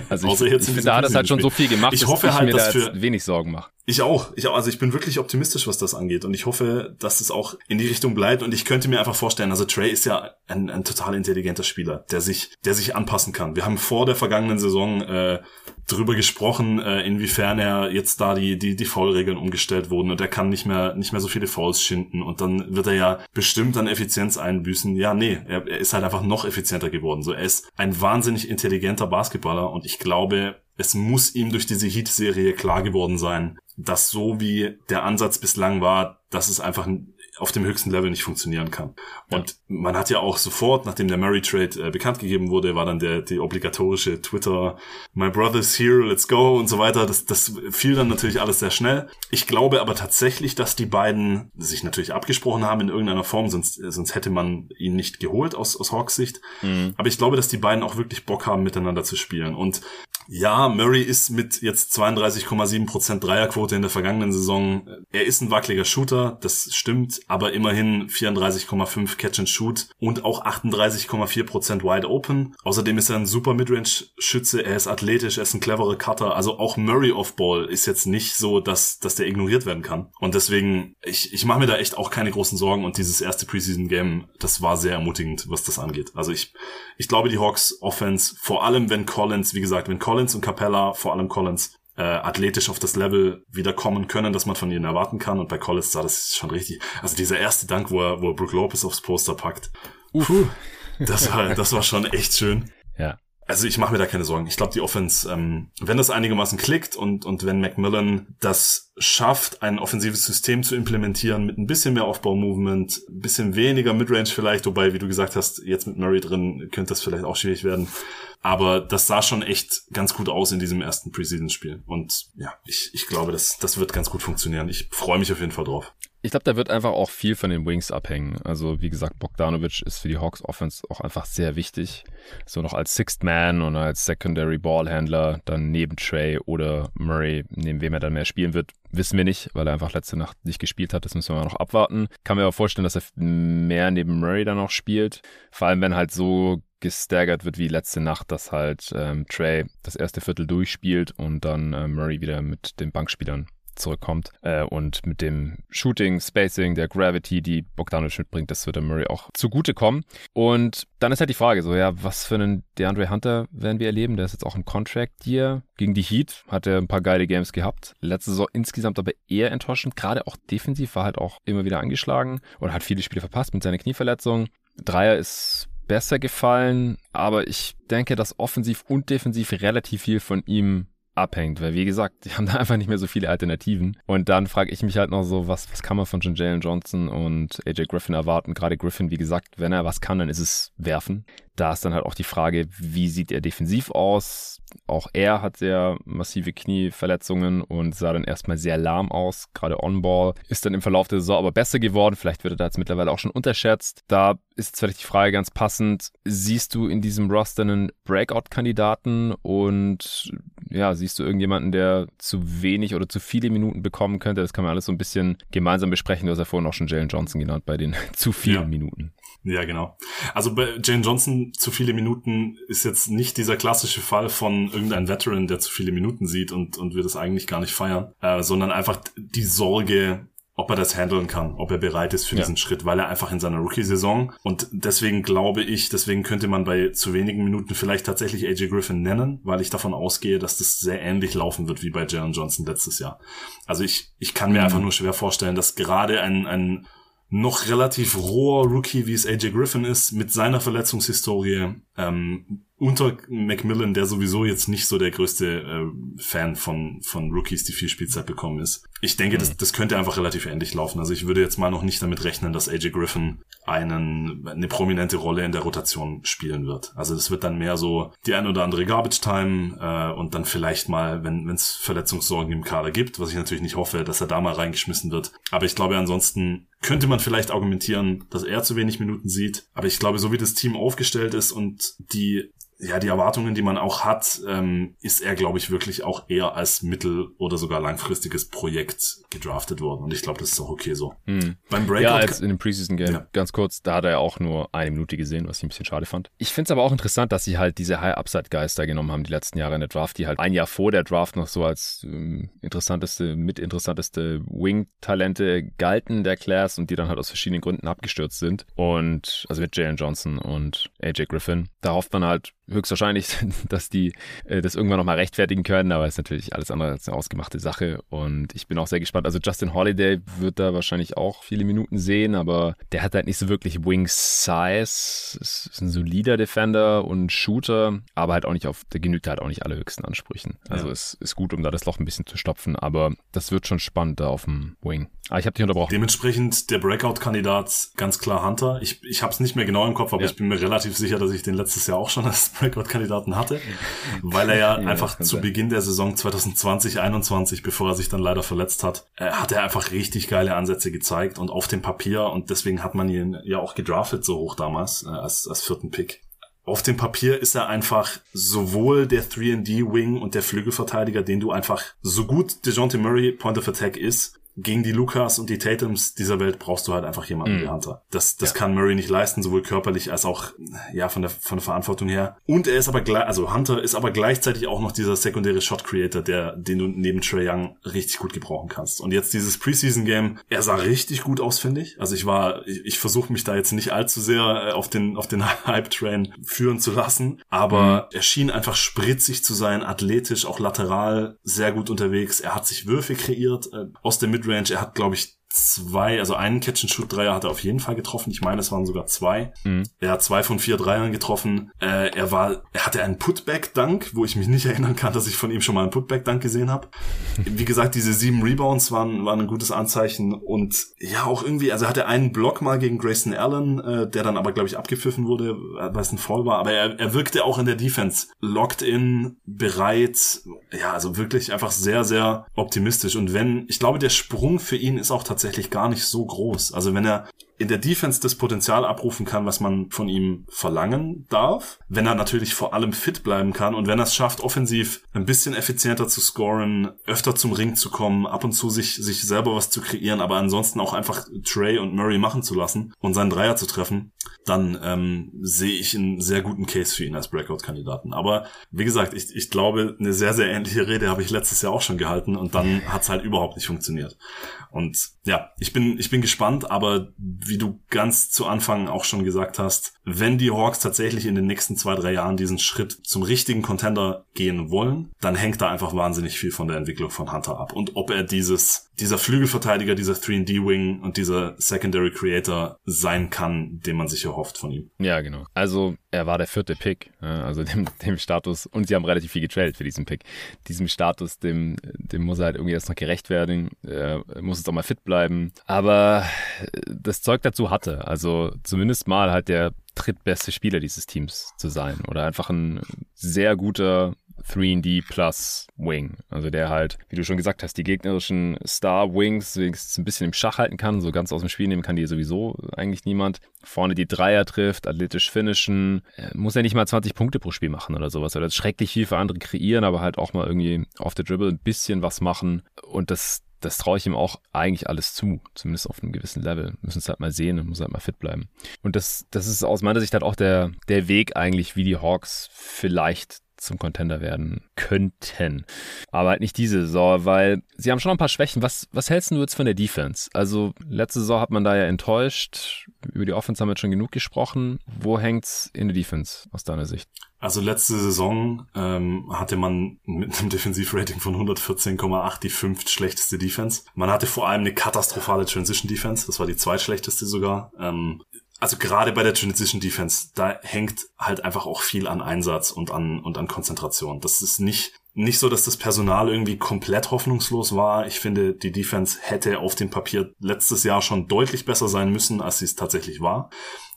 also ich, ich finde, da hat es halt schon so viel gemacht, ich hoffe halt, ich mir dass da für wenig Sorgen mache. Ich auch. Ich auch. Also ich bin wirklich optimistisch, was das angeht. Und ich hoffe, dass es auch in die Richtung bleibt. Und ich könnte mir einfach vorstellen, also Trey ist ja ein, ein total intelligenter Spieler, der sich, der sich anpassen kann. Wir haben vor der vergangenen Saison äh, drüber gesprochen, äh, inwiefern er jetzt da die, die, die Foulregeln umgestellt wurden und er kann nicht mehr, nicht mehr so viele Fouls schinden und dann wird er ja bestimmt an Effizienz einbüßen. Ja, nee, er, er ist halt einfach noch effizienter geworden. So, er ist ein wahnsinnig intelligenter Basketballer und ich glaube, es muss ihm durch diese Heat-Serie klar geworden sein, dass so wie der Ansatz bislang war, dass es einfach auf dem höchsten Level nicht funktionieren kann. Und ja. man hat ja auch sofort, nachdem der Murray Trade äh, bekannt gegeben wurde, war dann der die obligatorische Twitter My brother's here, let's go und so weiter. Das, das fiel dann natürlich alles sehr schnell. Ich glaube aber tatsächlich, dass die beiden sich natürlich abgesprochen haben in irgendeiner Form, sonst, sonst hätte man ihn nicht geholt aus, aus Hawks Sicht. Mhm. Aber ich glaube, dass die beiden auch wirklich Bock haben, miteinander zu spielen. Und Ja, Murray ist mit jetzt 32,7% Dreierquote in der vergangenen Saison. Er ist ein wackeliger Shooter, das stimmt, aber immerhin 34,5 Catch and Shoot und auch 38,4% Wide Open. Außerdem ist er ein super Midrange-Schütze, er ist athletisch, er ist ein cleverer Cutter. Also auch Murray off Ball ist jetzt nicht so, dass, dass der ignoriert werden kann. Und deswegen, ich, ich mache mir da echt auch keine großen Sorgen und dieses erste Preseason-Game, das war sehr ermutigend, was das angeht. Also ich, ich glaube, die Hawks Offense, vor allem wenn Collins, wie gesagt, wenn Collins und Capella, vor allem Collins, äh, athletisch auf das Level wiederkommen können, dass man von ihnen erwarten kann. Und bei Collins sah das schon richtig. Also dieser erste Dank, wo er, wo er Brook Lopez aufs Poster packt. Puh, das war, das war schon echt schön. Ja. Also ich mache mir da keine Sorgen. Ich glaube, die Offense, ähm, wenn das einigermaßen klickt und, und wenn Macmillan das schafft, ein offensives System zu implementieren mit ein bisschen mehr Aufbau-Movement, ein bisschen weniger Midrange vielleicht, wobei, wie du gesagt hast, jetzt mit Murray drin könnte das vielleicht auch schwierig werden. Aber das sah schon echt ganz gut aus in diesem ersten Preseason-Spiel. Und ja, ich, ich glaube, das, das wird ganz gut funktionieren. Ich freue mich auf jeden Fall drauf. Ich glaube, da wird einfach auch viel von den Wings abhängen. Also wie gesagt, Bogdanovic ist für die Hawks Offense auch einfach sehr wichtig. So noch als Sixth Man und als Secondary Ballhändler, dann neben Trey oder Murray, neben wem er dann mehr spielen wird, wissen wir nicht, weil er einfach letzte Nacht nicht gespielt hat. Das müssen wir noch abwarten. Kann mir aber vorstellen, dass er mehr neben Murray dann auch spielt. Vor allem, wenn halt so gestaggert wird wie letzte Nacht, dass halt ähm, Trey das erste Viertel durchspielt und dann äh, Murray wieder mit den Bankspielern zurückkommt. Äh, und mit dem Shooting, Spacing, der Gravity, die Bogdanovic mitbringt, das wird der Murray auch zugutekommen. Und dann ist halt die Frage so, ja, was für einen DeAndre Hunter werden wir erleben? Der ist jetzt auch im Contract Year. Gegen die Heat hat er ein paar geile Games gehabt. Letzte Saison insgesamt aber eher enttäuschend. Gerade auch defensiv war halt auch immer wieder angeschlagen und hat viele Spiele verpasst mit seiner Knieverletzung. Dreier ist besser gefallen, aber ich denke, dass offensiv und defensiv relativ viel von ihm abhängt, weil wie gesagt, die haben da einfach nicht mehr so viele Alternativen. Und dann frage ich mich halt noch so, was, was kann man von Jalen Johnson und AJ Griffin erwarten? Gerade Griffin, wie gesagt, wenn er was kann, dann ist es werfen. Da ist dann halt auch die Frage, wie sieht er defensiv aus? Auch er hat sehr massive Knieverletzungen und sah dann erstmal sehr lahm aus, gerade on-ball. Ist dann im Verlauf der Saison aber besser geworden. Vielleicht wird er da jetzt mittlerweile auch schon unterschätzt. Da ist jetzt vielleicht die Frage ganz passend. Siehst du in diesem Roster einen Breakout-Kandidaten und ja, siehst du irgendjemanden, der zu wenig oder zu viele Minuten bekommen könnte? Das kann man alles so ein bisschen gemeinsam besprechen. Du hast ja vorhin auch schon Jalen Johnson genannt bei den zu vielen ja. Minuten. Ja, genau. Also bei Jane Johnson zu viele Minuten ist jetzt nicht dieser klassische Fall von irgendein Veteran, der zu viele Minuten sieht und, und wir das eigentlich gar nicht feiern, äh, sondern einfach die Sorge, ob er das handeln kann, ob er bereit ist für ja. diesen Schritt, weil er einfach in seiner Rookie-Saison und deswegen glaube ich, deswegen könnte man bei zu wenigen Minuten vielleicht tatsächlich AJ Griffin nennen, weil ich davon ausgehe, dass das sehr ähnlich laufen wird wie bei Jalen Johnson letztes Jahr. Also ich, ich kann mir mhm. einfach nur schwer vorstellen, dass gerade ein, ein noch relativ roher Rookie, wie es AJ Griffin ist, mit seiner Verletzungshistorie ähm, unter Macmillan, der sowieso jetzt nicht so der größte äh, Fan von, von Rookies, die viel Spielzeit bekommen ist. Ich denke, mhm. das, das könnte einfach relativ ähnlich laufen. Also ich würde jetzt mal noch nicht damit rechnen, dass AJ Griffin einen, eine prominente Rolle in der Rotation spielen wird. Also das wird dann mehr so die ein oder andere Garbage Time äh, und dann vielleicht mal, wenn es Verletzungssorgen im Kader gibt, was ich natürlich nicht hoffe, dass er da mal reingeschmissen wird. Aber ich glaube ansonsten könnte man vielleicht argumentieren, dass er zu wenig Minuten sieht. Aber ich glaube, so wie das Team aufgestellt ist und die ja, die Erwartungen, die man auch hat, ähm, ist er, glaube ich, wirklich auch eher als mittel- oder sogar langfristiges Projekt gedraftet worden. Und ich glaube, das ist auch okay so. Hm. Beim Breakout. Ja, als in dem Preseason-Game, ja. ganz kurz, da hat er ja auch nur eine Minute gesehen, was ich ein bisschen schade fand. Ich finde es aber auch interessant, dass sie halt diese High-Upside-Geister genommen haben die letzten Jahre in der Draft, die halt ein Jahr vor der Draft noch so als ähm, interessanteste, mitinteressanteste Wing-Talente galten der Class und die dann halt aus verschiedenen Gründen abgestürzt sind. Und also mit Jalen Johnson und AJ Griffin. Da hofft man halt, höchstwahrscheinlich, dass die äh, das irgendwann nochmal rechtfertigen können, aber ist natürlich alles andere als eine ausgemachte Sache und ich bin auch sehr gespannt. Also Justin Holiday wird da wahrscheinlich auch viele Minuten sehen, aber der hat halt nicht so wirklich Wing Size, ist ein solider Defender und Shooter, aber halt auch nicht auf, der genügt halt auch nicht alle höchsten Ansprüchen. Also ja. es ist gut, um da das Loch ein bisschen zu stopfen, aber das wird schon spannend da auf dem Wing. Ah, ich habe dich unterbrochen. Dementsprechend der Breakout-Kandidat ganz klar Hunter. Ich, ich habe es nicht mehr genau im Kopf, aber ja. ich bin mir relativ sicher, dass ich den letztes Jahr auch schon als Breakout-Kandidaten hatte, weil er ja, einfach zu. Beginn der Saison 2020-21, bevor er sich dann leider verletzt hat, äh, hat er einfach richtig geile Ansätze gezeigt und auf dem Papier und deswegen hat man ihn ja auch gedraftet so hoch damals äh, als, als vierten Pick auf dem Papier ist er einfach sowohl der 3D-Wing und der Flügelverteidiger, den du einfach so gut DeJounte Murray Point of Attack ist, gegen die Lukas und die Tatums dieser Welt brauchst du halt einfach jemanden mm. wie Hunter. Das, das ja. kann Murray nicht leisten, sowohl körperlich als auch, ja, von der, von der Verantwortung her. Und er ist aber gleich, also Hunter ist aber gleichzeitig auch noch dieser sekundäre Shot Creator, der, den du neben Trey Young richtig gut gebrauchen kannst. Und jetzt dieses Preseason Game, er sah richtig gut aus, finde ich. Also ich war, ich, ich versuche mich da jetzt nicht allzu sehr äh, auf den, auf den Hype Train führen zu lassen, aber mm. er schien einfach spritzig zu sein, athletisch, auch lateral, sehr gut unterwegs. Er hat sich Würfe kreiert, äh, aus der Mid Midrange. Er hat, glaube ich, zwei, also einen Catch-and-Shoot-Dreier hat er auf jeden Fall getroffen. Ich meine, es waren sogar zwei. Mhm. Er hat zwei von vier Dreiern getroffen. Äh, er war, er hatte einen Putback-Dunk, wo ich mich nicht erinnern kann, dass ich von ihm schon mal einen Putback-Dunk gesehen habe. Wie gesagt, diese sieben Rebounds waren, waren ein gutes Anzeichen und ja, auch irgendwie, also er hatte einen Block mal gegen Grayson Allen, äh, der dann aber, glaube ich, abgepfiffen wurde, weil es ein Fall war. Aber er, er wirkte auch in der Defense locked in, bereit. Ja, also wirklich einfach sehr, sehr optimistisch. Und wenn, ich glaube, der Sprung für ihn ist auch tatsächlich tatsächlich gar nicht so groß. Also wenn er in der Defense das Potenzial abrufen kann, was man von ihm verlangen darf, wenn er natürlich vor allem fit bleiben kann und wenn er es schafft, offensiv ein bisschen effizienter zu scoren, öfter zum Ring zu kommen, ab und zu sich, sich selber was zu kreieren, aber ansonsten auch einfach Trey und Murray machen zu lassen und seinen Dreier zu treffen, dann ähm, sehe ich einen sehr guten Case für ihn als Breakout-Kandidaten. Aber wie gesagt, ich, ich glaube, eine sehr, sehr ähnliche Rede habe ich letztes Jahr auch schon gehalten und dann hat es halt überhaupt nicht funktioniert. Und ja, ich bin, ich bin gespannt, aber wie du ganz zu Anfang auch schon gesagt hast, wenn die Hawks tatsächlich in den nächsten zwei, drei Jahren diesen Schritt zum richtigen Contender gehen wollen, dann hängt da einfach wahnsinnig viel von der Entwicklung von Hunter ab. Und ob er dieses, dieser Flügelverteidiger, dieser 3D-Wing und dieser Secondary Creator sein kann, den man sich erhofft von ihm. Ja, genau. Also er war der vierte Pick, also dem, dem Status, und sie haben relativ viel getradet für diesen Pick. Diesem Status, dem, dem muss er halt irgendwie erst noch gerecht werden, er muss jetzt auch mal fit bleiben. Aber das Zeug dazu hatte, also zumindest mal halt der drittbeste Spieler dieses Teams zu sein oder einfach ein sehr guter 3D Plus Wing. Also der halt, wie du schon gesagt hast, die gegnerischen Star Wings wenigstens ein bisschen im Schach halten kann. So ganz aus dem Spiel nehmen kann die sowieso eigentlich niemand. Vorne die Dreier trifft, athletisch finishen. Äh, muss ja nicht mal 20 Punkte pro Spiel machen oder sowas. Oder schrecklich viel für andere kreieren, aber halt auch mal irgendwie auf der Dribble ein bisschen was machen. Und das, das traue ich ihm auch eigentlich alles zu, zumindest auf einem gewissen Level. Müssen es halt mal sehen und muss halt mal fit bleiben. Und das, das ist aus meiner Sicht halt auch der, der Weg eigentlich, wie die Hawks vielleicht zum Contender werden könnten. Aber halt nicht diese Saison, weil sie haben schon ein paar Schwächen. Was, was hältst du jetzt von der Defense? Also letzte Saison hat man da ja enttäuscht. Über die Offense haben wir jetzt schon genug gesprochen. Wo hängt's in der Defense aus deiner Sicht? Also letzte Saison ähm, hatte man mit einem Defensivrating von 114,8 die fünft schlechteste Defense. Man hatte vor allem eine katastrophale Transition Defense, das war die zweitschlechteste sogar. Ähm, also gerade bei der Transition Defense, da hängt halt einfach auch viel an Einsatz und an, und an Konzentration. Das ist nicht, nicht so, dass das Personal irgendwie komplett hoffnungslos war. Ich finde, die Defense hätte auf dem Papier letztes Jahr schon deutlich besser sein müssen, als sie es tatsächlich war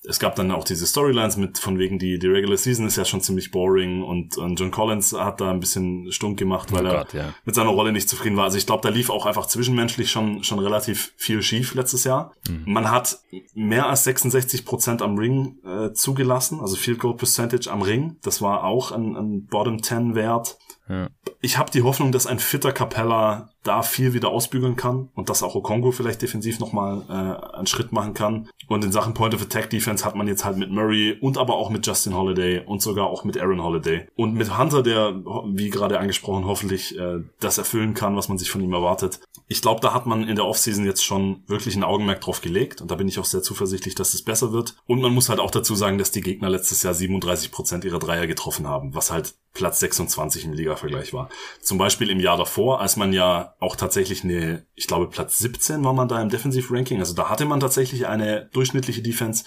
es gab dann auch diese Storylines mit von wegen die, die Regular Season ist ja schon ziemlich boring und, und John Collins hat da ein bisschen stunk gemacht, weil oh Gott, er ja. mit seiner Rolle nicht zufrieden war. Also ich glaube, da lief auch einfach zwischenmenschlich schon, schon relativ viel schief letztes Jahr. Mhm. Man hat mehr als 66 Prozent am Ring äh, zugelassen, also Field Goal Percentage am Ring. Das war auch ein, ein Bottom 10 Wert. Ja. Ich habe die Hoffnung, dass ein fitter Capella da viel wieder ausbügeln kann und dass auch Okongo vielleicht defensiv nochmal äh, einen Schritt machen kann. Und in Sachen Point of Attack Defense hat man jetzt halt mit Murray und aber auch mit Justin Holiday und sogar auch mit Aaron Holiday. Und mit Hunter, der, wie gerade angesprochen, hoffentlich äh, das erfüllen kann, was man sich von ihm erwartet. Ich glaube, da hat man in der Offseason jetzt schon wirklich ein Augenmerk drauf gelegt und da bin ich auch sehr zuversichtlich, dass es besser wird. Und man muss halt auch dazu sagen, dass die Gegner letztes Jahr 37 Prozent ihrer Dreier getroffen haben, was halt Platz 26 im Liga-Vergleich war. Zum Beispiel im Jahr davor, als man ja auch tatsächlich eine, ich glaube Platz 17 war man da im Defensive-Ranking, also da hatte man tatsächlich eine durchschnittliche Defense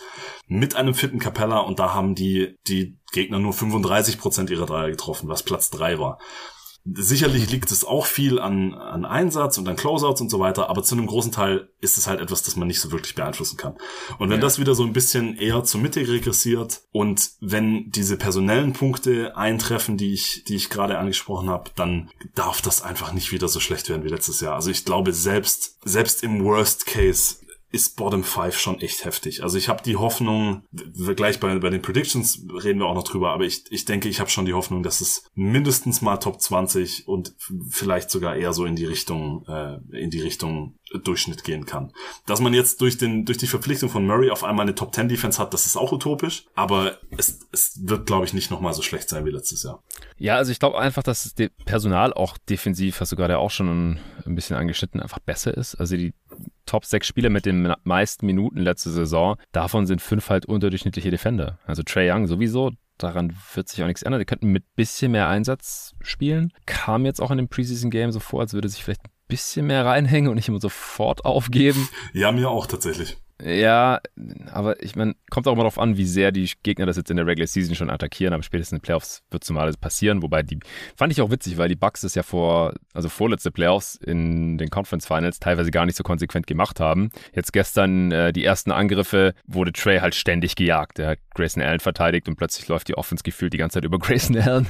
mit einem fitten Capella und da haben die, die Gegner nur 35 Prozent ihrer Dreier getroffen, was Platz 3 war. Sicherlich liegt es auch viel an, an Einsatz und an Closeouts und so weiter, aber zu einem großen Teil ist es halt etwas, das man nicht so wirklich beeinflussen kann. Und wenn ja. das wieder so ein bisschen eher zur Mitte regressiert und wenn diese personellen Punkte eintreffen, die ich, die ich gerade angesprochen habe, dann darf das einfach nicht wieder so schlecht werden wie letztes Jahr. Also ich glaube, selbst, selbst im Worst Case ist Bottom 5 schon echt heftig. Also ich habe die Hoffnung, gleich bei, bei den Predictions reden wir auch noch drüber, aber ich, ich denke, ich habe schon die Hoffnung, dass es mindestens mal Top 20 und vielleicht sogar eher so in die Richtung, äh, in die Richtung Durchschnitt gehen kann. Dass man jetzt durch den, durch die Verpflichtung von Murray auf einmal eine Top 10 Defense hat, das ist auch utopisch, aber es, es wird, glaube ich, nicht nochmal so schlecht sein wie letztes Jahr. Ja, also ich glaube einfach, dass das Personal auch defensiv, hast du gerade auch schon ein bisschen angeschnitten, einfach besser ist. Also die Top 6 Spieler mit den meisten Minuten letzte Saison, davon sind fünf halt unterdurchschnittliche Defender. Also Trey Young sowieso, daran wird sich auch nichts ändern. Die könnten mit bisschen mehr Einsatz spielen. Kam jetzt auch in dem Preseason Game so vor, als würde sich vielleicht ein bisschen mehr reinhängen und nicht immer sofort aufgeben. Ja, mir auch tatsächlich. Ja, aber ich meine, kommt auch immer darauf an, wie sehr die Gegner das jetzt in der Regular Season schon attackieren, aber spätestens in den Playoffs wird es mal passieren. Wobei die fand ich auch witzig, weil die Bucks es ja vor, also vorletzte Playoffs in den Conference Finals teilweise gar nicht so konsequent gemacht haben. Jetzt gestern äh, die ersten Angriffe wurde Trey halt ständig gejagt. Er hat Grayson Allen verteidigt und plötzlich läuft die Offense gefühlt die ganze Zeit über Grayson Allen,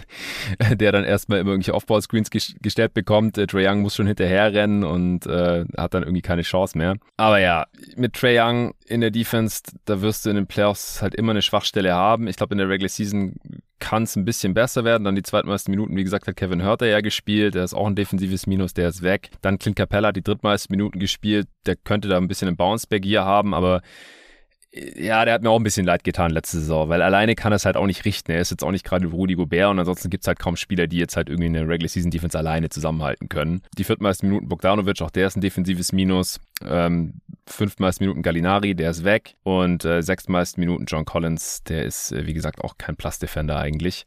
der dann erstmal immer irgendwelche Offball-Screens gestellt bekommt. Äh, Trey Young muss schon hinterher rennen und äh, hat dann irgendwie keine Chance mehr. Aber ja, mit Trey Young in der Defense, da wirst du in den Playoffs halt immer eine Schwachstelle haben. Ich glaube, in der Regular Season kann es ein bisschen besser werden. Dann die zweitmeisten Minuten, wie gesagt, hat Kevin Hörter ja gespielt. Der ist auch ein defensives Minus, der ist weg. Dann Clint Capella hat die drittmeisten Minuten gespielt. Der könnte da ein bisschen einen Bounceback hier haben, aber ja, der hat mir auch ein bisschen leid getan letzte Saison, weil alleine kann er es halt auch nicht richten. Er ist jetzt auch nicht gerade Rudi Gobert und ansonsten gibt es halt kaum Spieler, die jetzt halt irgendwie eine Regular Season Defense alleine zusammenhalten können. Die viertmeisten Minuten Bogdanovic, auch der ist ein defensives Minus. Ähm, fünftmeisten Minuten Gallinari, der ist weg. Und äh, sechstmeisten Minuten John Collins, der ist, äh, wie gesagt, auch kein Plus-Defender eigentlich.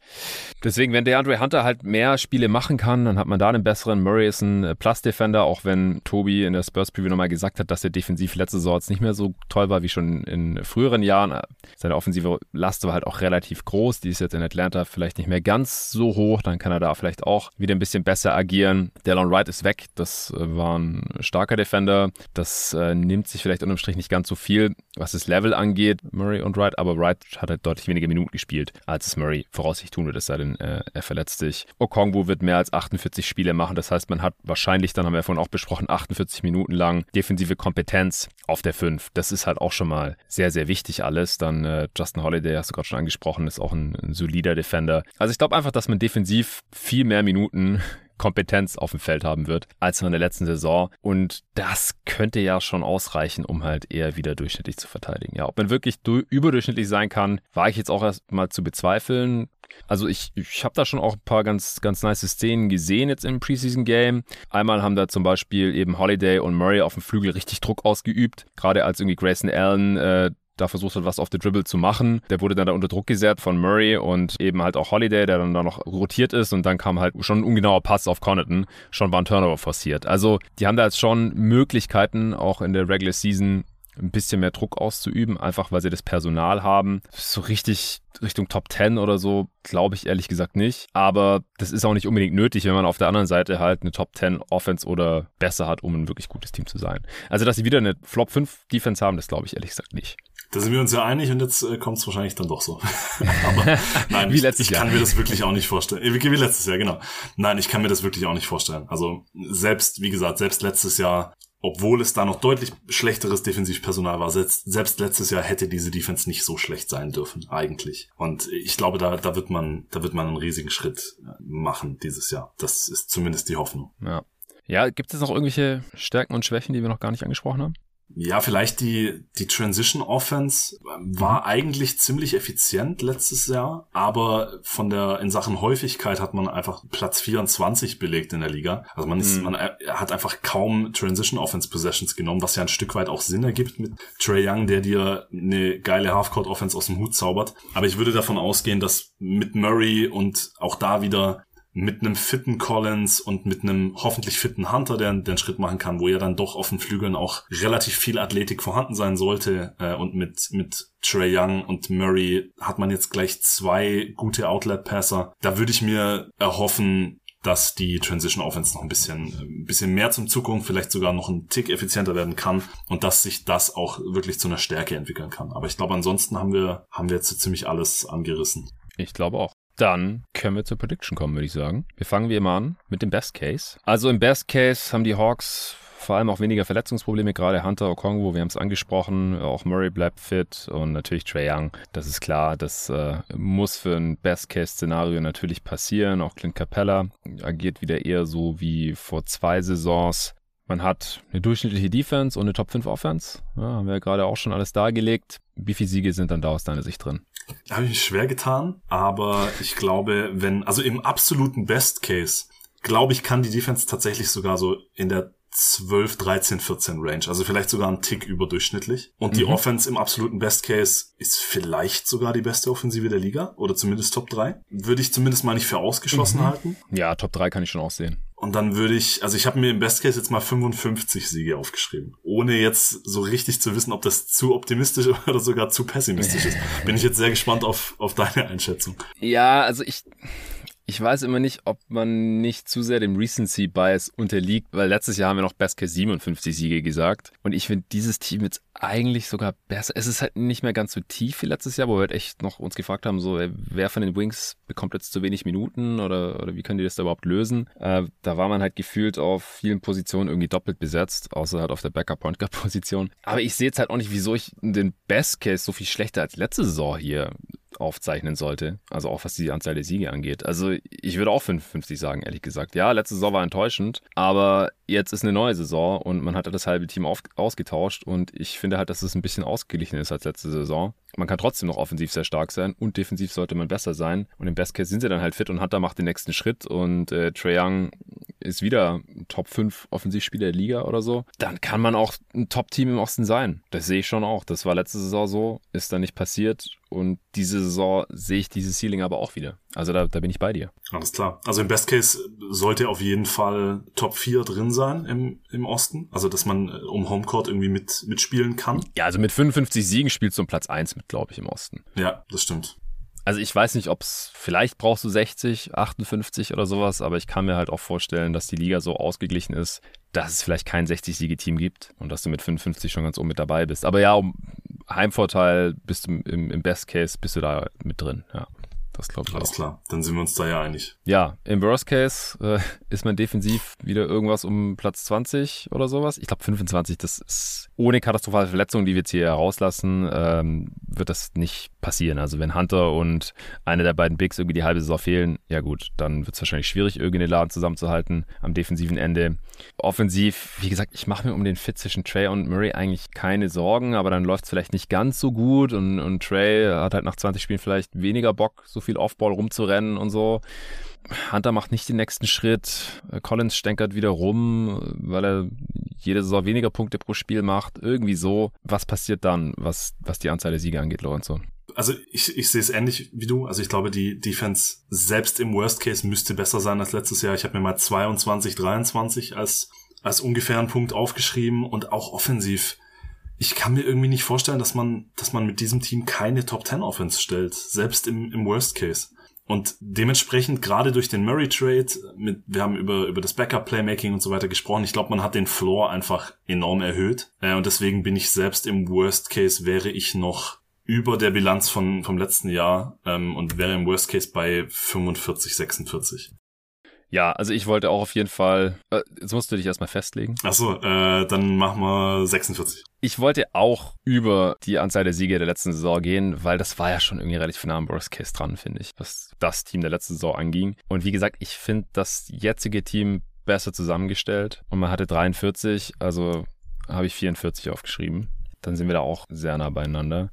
Deswegen, wenn der Andre Hunter halt mehr Spiele machen kann, dann hat man da einen besseren. Murray ist ein äh, Plus-Defender, auch wenn Tobi in der Spurs-Preview nochmal gesagt hat, dass er defensiv letzte Saison jetzt nicht mehr so toll war wie schon in früheren Jahren. Seine offensive Last war halt auch relativ groß. Die ist jetzt in Atlanta vielleicht nicht mehr ganz so hoch. Dann kann er da vielleicht auch wieder ein bisschen besser agieren. Delon Wright ist weg. Das äh, war ein starker Defender. Das äh, nimmt sich vielleicht unterm Strich nicht ganz so viel, was das Level angeht, Murray und Wright. Aber Wright hat halt deutlich weniger Minuten gespielt, als es Murray voraussichtlich tun wird, es sei denn, äh, er verletzt sich. Okongwu wird mehr als 48 Spiele machen. Das heißt, man hat wahrscheinlich, dann haben wir vorhin auch besprochen, 48 Minuten lang defensive Kompetenz auf der 5. Das ist halt auch schon mal sehr, sehr wichtig alles. Dann äh, Justin Holiday, hast du gerade schon angesprochen, ist auch ein, ein solider Defender. Also ich glaube einfach, dass man defensiv viel mehr Minuten Kompetenz auf dem Feld haben wird als in der letzten Saison. Und das könnte ja schon ausreichen, um halt eher wieder durchschnittlich zu verteidigen. Ja, ob man wirklich überdurchschnittlich sein kann, war ich jetzt auch erst mal zu bezweifeln. Also ich, ich habe da schon auch ein paar ganz, ganz nice Szenen gesehen jetzt im Preseason-Game. Einmal haben da zum Beispiel eben Holiday und Murray auf dem Flügel richtig Druck ausgeübt. Gerade als irgendwie Grayson Allen äh, da versucht hat, was auf der Dribble zu machen. Der wurde dann da unter Druck gesetzt von Murray und eben halt auch Holiday, der dann da noch rotiert ist und dann kam halt schon ein ungenauer Pass auf Connaughton. Schon war ein Turnover forciert. Also die haben da jetzt schon Möglichkeiten, auch in der Regular Season ein bisschen mehr Druck auszuüben, einfach weil sie das Personal haben. So richtig Richtung Top 10 oder so, glaube ich ehrlich gesagt nicht. Aber das ist auch nicht unbedingt nötig, wenn man auf der anderen Seite halt eine Top 10 Offense oder besser hat, um ein wirklich gutes Team zu sein. Also, dass sie wieder eine Flop 5 Defense haben, das glaube ich ehrlich gesagt nicht. Da sind wir uns ja einig und jetzt äh, kommt es wahrscheinlich dann doch so. Aber nein, wie ich, letztes ich kann mir das wirklich auch nicht vorstellen. Wie, wie letztes Jahr, genau. Nein, ich kann mir das wirklich auch nicht vorstellen. Also selbst, wie gesagt, selbst letztes Jahr, obwohl es da noch deutlich schlechteres Defensivpersonal war, selbst, selbst letztes Jahr hätte diese Defense nicht so schlecht sein dürfen, eigentlich. Und ich glaube, da, da wird man, da wird man einen riesigen Schritt äh, machen dieses Jahr. Das ist zumindest die Hoffnung. Ja. Ja, gibt es noch irgendwelche Stärken und Schwächen, die wir noch gar nicht angesprochen haben? Ja, vielleicht die, die Transition Offense war mhm. eigentlich ziemlich effizient letztes Jahr, aber von der, in Sachen Häufigkeit hat man einfach Platz 24 belegt in der Liga. Also man ist, mhm. man äh, hat einfach kaum Transition Offense Possessions genommen, was ja ein Stück weit auch Sinn ergibt mit Trey Young, der dir eine geile Halfcourt Offense aus dem Hut zaubert. Aber ich würde davon ausgehen, dass mit Murray und auch da wieder mit einem fitten Collins und mit einem hoffentlich fitten Hunter, der, der einen Schritt machen kann, wo ja dann doch auf den Flügeln auch relativ viel Athletik vorhanden sein sollte. Äh, und mit, mit Trey Young und Murray hat man jetzt gleich zwei gute Outlet-Passer. Da würde ich mir erhoffen, dass die Transition Offense noch ein bisschen, ein bisschen mehr zum Zukunft, vielleicht sogar noch ein Tick effizienter werden kann und dass sich das auch wirklich zu einer Stärke entwickeln kann. Aber ich glaube, ansonsten haben wir, haben wir jetzt so ziemlich alles angerissen. Ich glaube auch. Dann können wir zur Prediction kommen, würde ich sagen. Wir fangen wie immer an mit dem Best Case. Also im Best Case haben die Hawks vor allem auch weniger Verletzungsprobleme, gerade Hunter Okongwu, wir haben es angesprochen, auch Murray bleibt fit und natürlich Trey Young, das ist klar, das äh, muss für ein Best-Case-Szenario natürlich passieren. Auch Clint Capella agiert wieder eher so wie vor zwei Saisons. Man hat eine durchschnittliche Defense und eine Top 5 Offense. Ja, haben wir ja gerade auch schon alles dargelegt. Wie viele Siege sind dann da aus deiner Sicht drin? Da habe ich mich schwer getan, aber ich glaube, wenn, also im absoluten Best Case, glaube ich, kann die Defense tatsächlich sogar so in der 12, 13, 14 Range. Also vielleicht sogar ein Tick überdurchschnittlich. Und mhm. die Offense im absoluten Best Case ist vielleicht sogar die beste Offensive der Liga. Oder zumindest Top 3. Würde ich zumindest mal nicht für ausgeschlossen mhm. halten. Ja, Top 3 kann ich schon auch sehen. Und dann würde ich, also ich habe mir im Best Case jetzt mal 55 Siege aufgeschrieben. Ohne jetzt so richtig zu wissen, ob das zu optimistisch oder sogar zu pessimistisch ist. Bin ich jetzt sehr gespannt auf, auf deine Einschätzung. Ja, also ich, ich weiß immer nicht, ob man nicht zu sehr dem Recency Bias unterliegt, weil letztes Jahr haben wir noch Best Case 57 Siege gesagt. Und ich finde dieses Team jetzt eigentlich sogar besser. Es ist halt nicht mehr ganz so tief wie letztes Jahr, wo wir halt echt noch uns gefragt haben, so, wer von den Wings bekommt jetzt zu wenig Minuten oder, oder wie können die das da überhaupt lösen? Äh, da war man halt gefühlt auf vielen Positionen irgendwie doppelt besetzt, außer halt auf der Backup Point Guard Position. Aber ich sehe jetzt halt auch nicht, wieso ich den Best Case so viel schlechter als letzte Saison hier aufzeichnen sollte. Also auch was die Anzahl der Siege angeht. Also ich würde auch 55 sagen, ehrlich gesagt. Ja, letzte Saison war enttäuschend, aber jetzt ist eine neue Saison und man hat das halbe Team auf, ausgetauscht und ich finde halt, dass es ein bisschen ausgeglichen ist als letzte Saison. Man kann trotzdem noch offensiv sehr stark sein und defensiv sollte man besser sein. Und im Best Case sind sie dann halt fit und Hunter macht den nächsten Schritt und äh, Trae Young ist wieder Top 5 Offensivspieler der Liga oder so. Dann kann man auch ein Top-Team im Osten sein. Das sehe ich schon auch. Das war letzte Saison so, ist dann nicht passiert und diese Saison sehe ich dieses Ceiling aber auch wieder. Also da, da bin ich bei dir. Alles klar. Also im Best Case sollte auf jeden Fall Top 4 drin sein im, im Osten. Also dass man äh, um Homecourt irgendwie mit, mitspielen kann. Ja, also mit 55 Siegen spielst du um Platz 1 mit, glaube ich, im Osten. Ja, das stimmt. Also ich weiß nicht, ob es, vielleicht brauchst du 60, 58 oder sowas, aber ich kann mir halt auch vorstellen, dass die Liga so ausgeglichen ist, dass es vielleicht kein 60-Siege-Team gibt und dass du mit 55 schon ganz oben mit dabei bist. Aber ja, um Heimvorteil bist du im, im Best Case bist du da mit drin, ja. Das glaube ich Alles auch. klar, dann sind wir uns da ja einig. Ja, im Worst Case äh, ist man defensiv wieder irgendwas um Platz 20 oder sowas. Ich glaube 25, das ist ohne katastrophale Verletzungen, die wir jetzt hier herauslassen, ähm, wird das nicht passieren. Also wenn Hunter und eine der beiden Bigs irgendwie die halbe Saison fehlen, ja gut, dann wird es wahrscheinlich schwierig, irgendwie den Laden zusammenzuhalten am defensiven Ende. Offensiv, wie gesagt, ich mache mir um den Fit zwischen Trey und Murray eigentlich keine Sorgen, aber dann läuft es vielleicht nicht ganz so gut und, und Trey hat halt nach 20 Spielen vielleicht weniger Bock, so viel Offball rumzurennen und so. Hunter macht nicht den nächsten Schritt. Collins stänkert wieder rum, weil er jede Saison weniger Punkte pro Spiel macht. Irgendwie so. Was passiert dann, was, was die Anzahl der Siege angeht, Lorenzo? Also ich, ich sehe es ähnlich wie du. Also ich glaube, die Defense selbst im Worst Case müsste besser sein als letztes Jahr. Ich habe mir mal 22, 23 als, als ungefähren Punkt aufgeschrieben und auch offensiv. Ich kann mir irgendwie nicht vorstellen, dass man, dass man mit diesem Team keine Top 10 Offense stellt, selbst im, im Worst Case. Und dementsprechend gerade durch den Murray Trade, mit, wir haben über, über das Backup Playmaking und so weiter gesprochen. Ich glaube, man hat den Floor einfach enorm erhöht. Äh, und deswegen bin ich selbst im Worst Case wäre ich noch über der Bilanz von, vom letzten Jahr ähm, und wäre im Worst Case bei 45, 46. Ja, also ich wollte auch auf jeden Fall. Äh, jetzt musst du dich erstmal festlegen. Achso, äh, dann machen wir 46. Ich wollte auch über die Anzahl der Siege der letzten Saison gehen, weil das war ja schon irgendwie relativ nah am Worst Case dran, finde ich, was das Team der letzten Saison anging. Und wie gesagt, ich finde das jetzige Team besser zusammengestellt und man hatte 43, also habe ich 44 aufgeschrieben. Dann sind wir da auch sehr nah beieinander.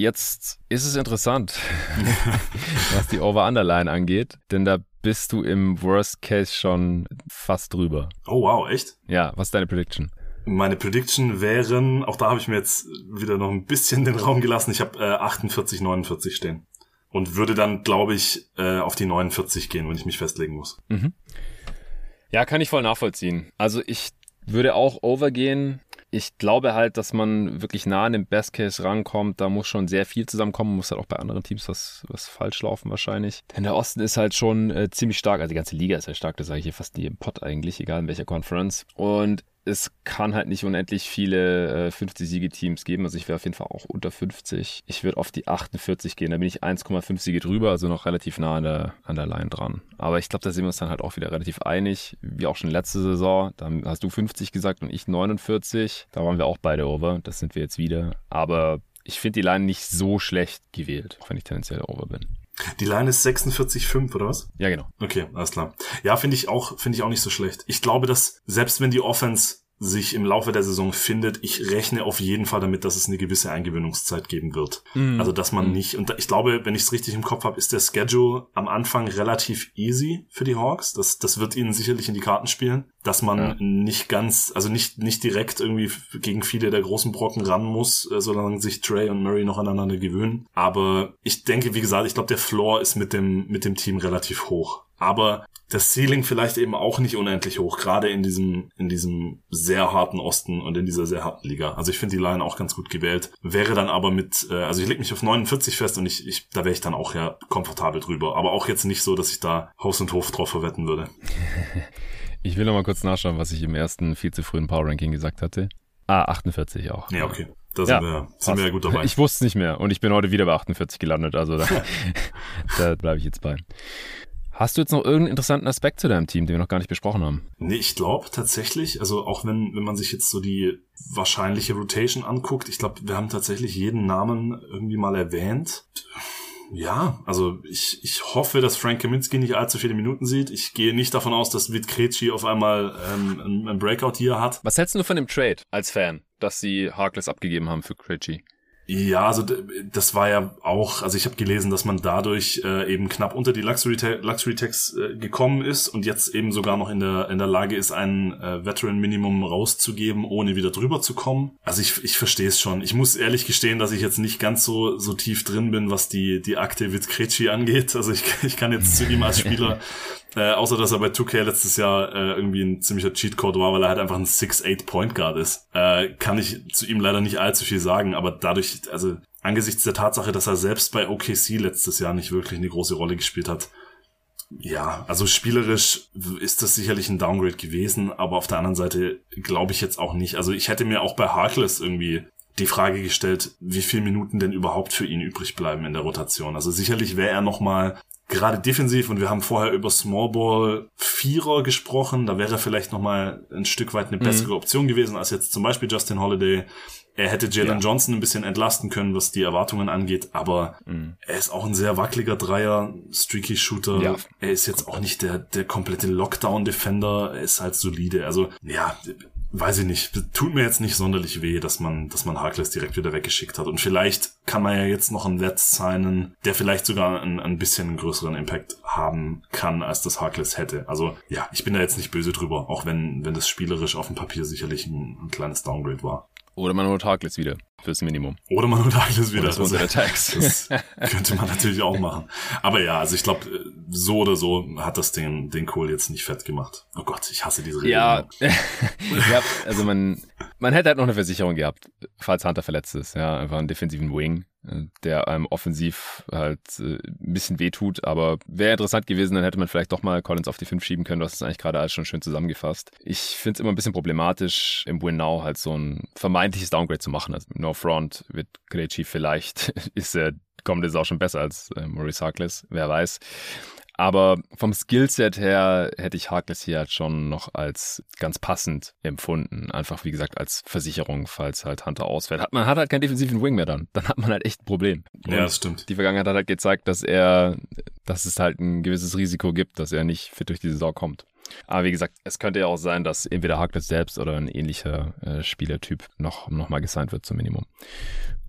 Jetzt ist es interessant, was die Over-Underline angeht, denn da bist du im Worst Case schon fast drüber. Oh wow, echt? Ja, was ist deine Prediction? Meine Prediction wären, auch da habe ich mir jetzt wieder noch ein bisschen den Raum gelassen, ich habe äh, 48, 49 stehen. Und würde dann, glaube ich, äh, auf die 49 gehen, wenn ich mich festlegen muss. Mhm. Ja, kann ich voll nachvollziehen. Also ich würde auch overgehen ich glaube halt, dass man wirklich nah an den Best Case rankommt. Da muss schon sehr viel zusammenkommen. Muss halt auch bei anderen Teams was, was falsch laufen wahrscheinlich. Denn der Osten ist halt schon äh, ziemlich stark. Also die ganze Liga ist ja stark. Das sage ich hier fast nie im Pot eigentlich, egal in welcher Conference. Und es kann halt nicht unendlich viele äh, 50-Siege-Teams geben. Also ich wäre auf jeden Fall auch unter 50. Ich würde auf die 48 gehen. Da bin ich 1,5 Siege drüber, also noch relativ nah an der, an der Line dran. Aber ich glaube, da sind wir uns dann halt auch wieder relativ einig, wie auch schon letzte Saison. Da hast du 50 gesagt und ich 49. Da waren wir auch beide over. Das sind wir jetzt wieder. Aber ich finde die Line nicht so schlecht gewählt, auch wenn ich tendenziell over bin. Die Line ist 46,5 oder was? Ja, genau. Okay, alles klar. Ja, finde ich auch, finde ich auch nicht so schlecht. Ich glaube, dass selbst wenn die Offense sich im Laufe der Saison findet, ich rechne auf jeden Fall damit, dass es eine gewisse Eingewöhnungszeit geben wird. Mm. Also dass man mm. nicht, und ich glaube, wenn ich es richtig im Kopf habe, ist der Schedule am Anfang relativ easy für die Hawks. Das, das wird ihnen sicherlich in die Karten spielen, dass man ja. nicht ganz, also nicht, nicht direkt irgendwie gegen viele der großen Brocken ran muss, äh, solange sich Trey und Murray noch aneinander gewöhnen. Aber ich denke, wie gesagt, ich glaube, der Floor ist mit dem, mit dem Team relativ hoch aber das Ceiling vielleicht eben auch nicht unendlich hoch, gerade in diesem, in diesem sehr harten Osten und in dieser sehr harten Liga. Also ich finde die Line auch ganz gut gewählt. Wäre dann aber mit, äh, also ich leg mich auf 49 fest und ich, ich da wäre ich dann auch ja komfortabel drüber. Aber auch jetzt nicht so, dass ich da Haus und Hof drauf verwetten würde. ich will noch mal kurz nachschauen, was ich im ersten viel zu frühen Power Ranking gesagt hatte. Ah, 48 auch. Ja, okay. Da sind, ja, wir, sind wir ja gut dabei. Ich wusste es nicht mehr und ich bin heute wieder bei 48 gelandet, also da, da bleibe ich jetzt bei. Hast du jetzt noch irgendeinen interessanten Aspekt zu deinem Team, den wir noch gar nicht besprochen haben? Nee, ich glaube tatsächlich, also auch wenn, wenn man sich jetzt so die wahrscheinliche Rotation anguckt, ich glaube, wir haben tatsächlich jeden Namen irgendwie mal erwähnt. Ja, also ich, ich hoffe, dass Frank Kaminski nicht allzu viele Minuten sieht. Ich gehe nicht davon aus, dass Vid Krejci auf einmal ähm, ein, ein Breakout hier hat. Was hältst du von dem Trade als Fan, dass sie Harkless abgegeben haben für Krejci? Ja, also das war ja auch, also ich habe gelesen, dass man dadurch äh, eben knapp unter die Luxury, Luxury Tax äh, gekommen ist und jetzt eben sogar noch in der in der Lage ist, ein äh, Veteran Minimum rauszugeben, ohne wieder drüber zu kommen. Also ich, ich verstehe es schon. Ich muss ehrlich gestehen, dass ich jetzt nicht ganz so so tief drin bin, was die die Akte Witzkretschi angeht. Also ich, ich kann jetzt zu ihm als Spieler Äh, außer dass er bei 2K letztes Jahr äh, irgendwie ein ziemlicher Cheatcode war, weil er halt einfach ein 6-8 Point Guard ist. Äh, kann ich zu ihm leider nicht allzu viel sagen, aber dadurch, also angesichts der Tatsache, dass er selbst bei OKC letztes Jahr nicht wirklich eine große Rolle gespielt hat, ja, also spielerisch ist das sicherlich ein Downgrade gewesen, aber auf der anderen Seite glaube ich jetzt auch nicht. Also ich hätte mir auch bei Harkless irgendwie die Frage gestellt, wie viele Minuten denn überhaupt für ihn übrig bleiben in der Rotation. Also sicherlich wäre er noch mal gerade defensiv und wir haben vorher über Smallball Vierer gesprochen, da wäre vielleicht noch mal ein Stück weit eine mhm. bessere mhm. Option gewesen als jetzt zum Beispiel Justin Holiday. Er hätte Jalen ja. Johnson ein bisschen entlasten können, was die Erwartungen angeht, aber mhm. er ist auch ein sehr wackeliger Dreier, streaky Shooter. Ja. Er ist jetzt auch nicht der der komplette Lockdown Defender, er ist halt solide. Also ja, weiß ich nicht, tut mir jetzt nicht sonderlich weh, dass man, dass man Harkless direkt wieder weggeschickt hat. Und vielleicht kann man ja jetzt noch einen Netz signen, der vielleicht sogar ein, ein bisschen größeren Impact haben kann, als das Harkless hätte. Also ja, ich bin da jetzt nicht böse drüber, auch wenn, wenn das spielerisch auf dem Papier sicherlich ein, ein kleines Downgrade war. Oder man holt Harkless wieder fürs Minimum. Oder man holt Harkless wieder. Das, der Tax. das könnte man natürlich auch machen. Aber ja, also ich glaube, so oder so hat das den, den Kohl jetzt nicht fett gemacht. Oh Gott, ich hasse diese Regelung. Ja, ja also man, man hätte halt noch eine Versicherung gehabt, falls Hunter verletzt ist. Ja, einfach einen defensiven Wing der einem offensiv halt äh, ein bisschen wehtut, aber wäre interessant gewesen, dann hätte man vielleicht doch mal Collins auf die 5 schieben können. Du hast es eigentlich gerade alles schon schön zusammengefasst. Ich finde es immer ein bisschen problematisch, im Win Now halt so ein vermeintliches Downgrade zu machen. Also No Front wird Krejci vielleicht, ist er kommende Saison schon besser als äh, Maurice Harkless, wer weiß. Aber vom Skillset her hätte ich Harkless hier halt schon noch als ganz passend empfunden. Einfach, wie gesagt, als Versicherung, falls halt Hunter ausfällt. Hat, man hat halt keinen defensiven Wing mehr dann. Dann hat man halt echt ein Problem. Und ja, das stimmt. Die Vergangenheit hat halt gezeigt, dass er, dass es halt ein gewisses Risiko gibt, dass er nicht fit durch die Saison kommt. Aber wie gesagt, es könnte ja auch sein, dass entweder Harkless selbst oder ein ähnlicher äh, Spielertyp noch, noch mal gesigned wird zum Minimum.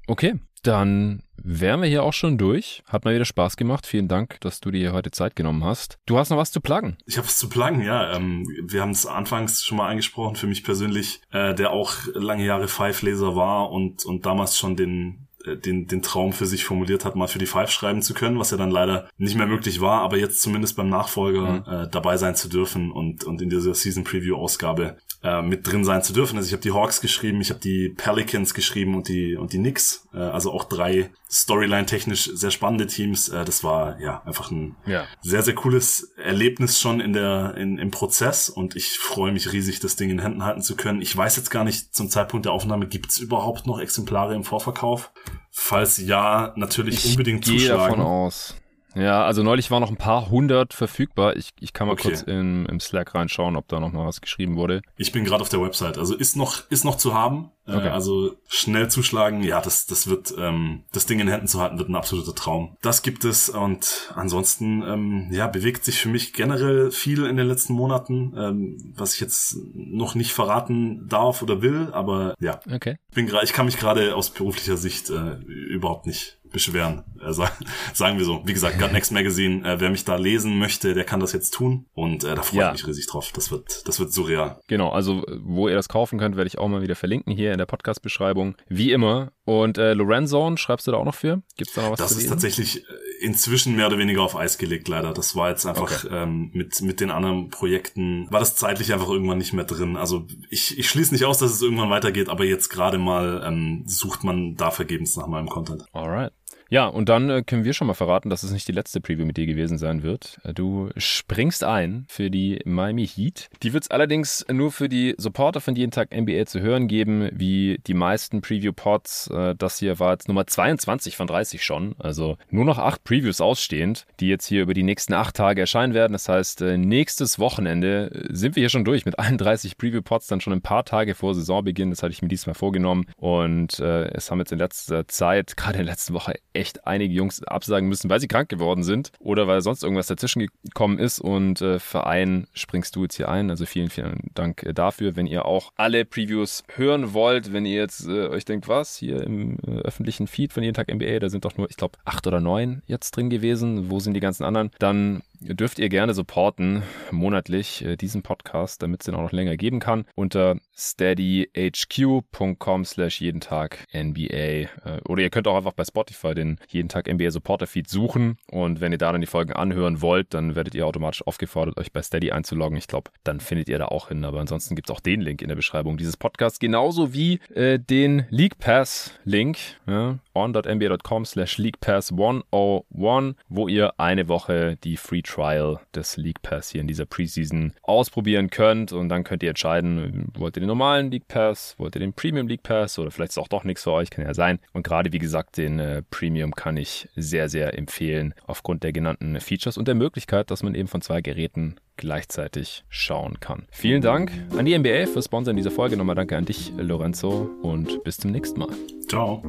Okay, dann wären wir hier auch schon durch. Hat mal wieder Spaß gemacht. Vielen Dank, dass du dir heute Zeit genommen hast. Du hast noch was zu pluggen. Ich habe was zu pluggen, ja. Ähm, wir haben es anfangs schon mal angesprochen. Für mich persönlich, äh, der auch lange Jahre Five-Leser war und, und damals schon den den, den Traum für sich formuliert hat, mal für die Five schreiben zu können, was ja dann leider nicht mehr möglich war, aber jetzt zumindest beim Nachfolger mhm. äh, dabei sein zu dürfen und, und in dieser Season Preview Ausgabe äh, mit drin sein zu dürfen. Also ich habe die Hawks geschrieben, ich habe die Pelicans geschrieben und die und die Knicks, äh, also auch drei Storyline technisch sehr spannende Teams. Äh, das war ja einfach ein ja. sehr sehr cooles Erlebnis schon in der, in, im Prozess und ich freue mich riesig, das Ding in Händen halten zu können. Ich weiß jetzt gar nicht, zum Zeitpunkt der Aufnahme, gibt es überhaupt noch Exemplare im Vorverkauf? Falls ja, natürlich ich unbedingt gehe zuschlagen. davon aus. Ja, also neulich waren noch ein paar hundert verfügbar. Ich, ich kann mal okay. kurz in, im Slack reinschauen, ob da noch mal was geschrieben wurde. Ich bin gerade auf der Website. Also ist noch, ist noch zu haben. Äh, okay. Äh, also schnell zuschlagen. Ja, das, das wird, ähm, das Ding in Händen zu halten, wird ein absoluter Traum. Das gibt es und ansonsten, ähm, ja, bewegt sich für mich generell viel in den letzten Monaten, ähm, was ich jetzt noch nicht verraten darf oder will, aber ja. Okay. Ich bin gerade, ich kann mich gerade aus beruflicher Sicht äh, überhaupt nicht beschweren. Äh, sagen wir so. Wie gesagt, Gut Next Magazine, äh, wer mich da lesen möchte, der kann das jetzt tun. Und äh, da freue ja. ich mich riesig drauf. Das wird, das wird surreal. Genau, also wo ihr das kaufen könnt, werde ich auch mal wieder verlinken hier in der Podcast-Beschreibung. Wie immer. Und äh, Lorenzone, schreibst du da auch noch für? Gibt's da noch was Das ist tatsächlich äh, inzwischen mehr oder weniger auf Eis gelegt, leider. Das war jetzt einfach okay. ähm, mit, mit den anderen Projekten, war das zeitlich einfach irgendwann nicht mehr drin. Also ich, ich schließe nicht aus, dass es irgendwann weitergeht, aber jetzt gerade mal ähm, sucht man da vergebens nach meinem Content. Alright. Ja, und dann äh, können wir schon mal verraten, dass es nicht die letzte Preview mit dir gewesen sein wird. Äh, du springst ein für die Miami Heat. Die wird es allerdings nur für die Supporter von jeden Tag NBA zu hören geben, wie die meisten Preview-Pods. Äh, das hier war jetzt Nummer 22 von 30 schon. Also nur noch acht Previews ausstehend, die jetzt hier über die nächsten acht Tage erscheinen werden. Das heißt, nächstes Wochenende sind wir hier schon durch mit allen 30 Preview-Pods, dann schon ein paar Tage vor Saisonbeginn. Das hatte ich mir diesmal vorgenommen. Und es haben jetzt in letzter Zeit, gerade in der letzten Woche, echt einige Jungs absagen müssen, weil sie krank geworden sind oder weil sonst irgendwas dazwischen gekommen ist. Und äh, Verein springst du jetzt hier ein. Also vielen, vielen Dank äh, dafür. Wenn ihr auch alle Previews hören wollt, wenn ihr jetzt äh, euch denkt, was, hier im äh, öffentlichen Feed von jeden Tag NBA, da sind doch nur, ich glaube, acht oder neun jetzt drin gewesen. Wo sind die ganzen anderen? Dann dürft ihr gerne supporten monatlich äh, diesen Podcast, damit es den auch noch länger geben kann, unter steadyhq.com slash jeden Tag NBA. Äh, oder ihr könnt auch einfach bei Spotify den jeden Tag NBA Supporter Feed suchen und wenn ihr da dann die Folgen anhören wollt, dann werdet ihr automatisch aufgefordert, euch bei Steady einzuloggen. Ich glaube, dann findet ihr da auch hin, aber ansonsten gibt es auch den Link in der Beschreibung dieses Podcasts, genauso wie äh, den League Pass Link ja, on.nba.com slash League Pass 101, wo ihr eine Woche die Free Trial des League Pass hier in dieser Preseason ausprobieren könnt und dann könnt ihr entscheiden, wollt ihr den normalen League Pass, wollt ihr den Premium League Pass oder vielleicht ist auch doch nichts für euch, kann ja sein. Und gerade wie gesagt, den äh, Premium kann ich sehr, sehr empfehlen aufgrund der genannten Features und der Möglichkeit, dass man eben von zwei Geräten gleichzeitig schauen kann. Vielen Dank an die NBA für Sponsoren dieser Folge. Nochmal danke an dich, Lorenzo, und bis zum nächsten Mal. Ciao.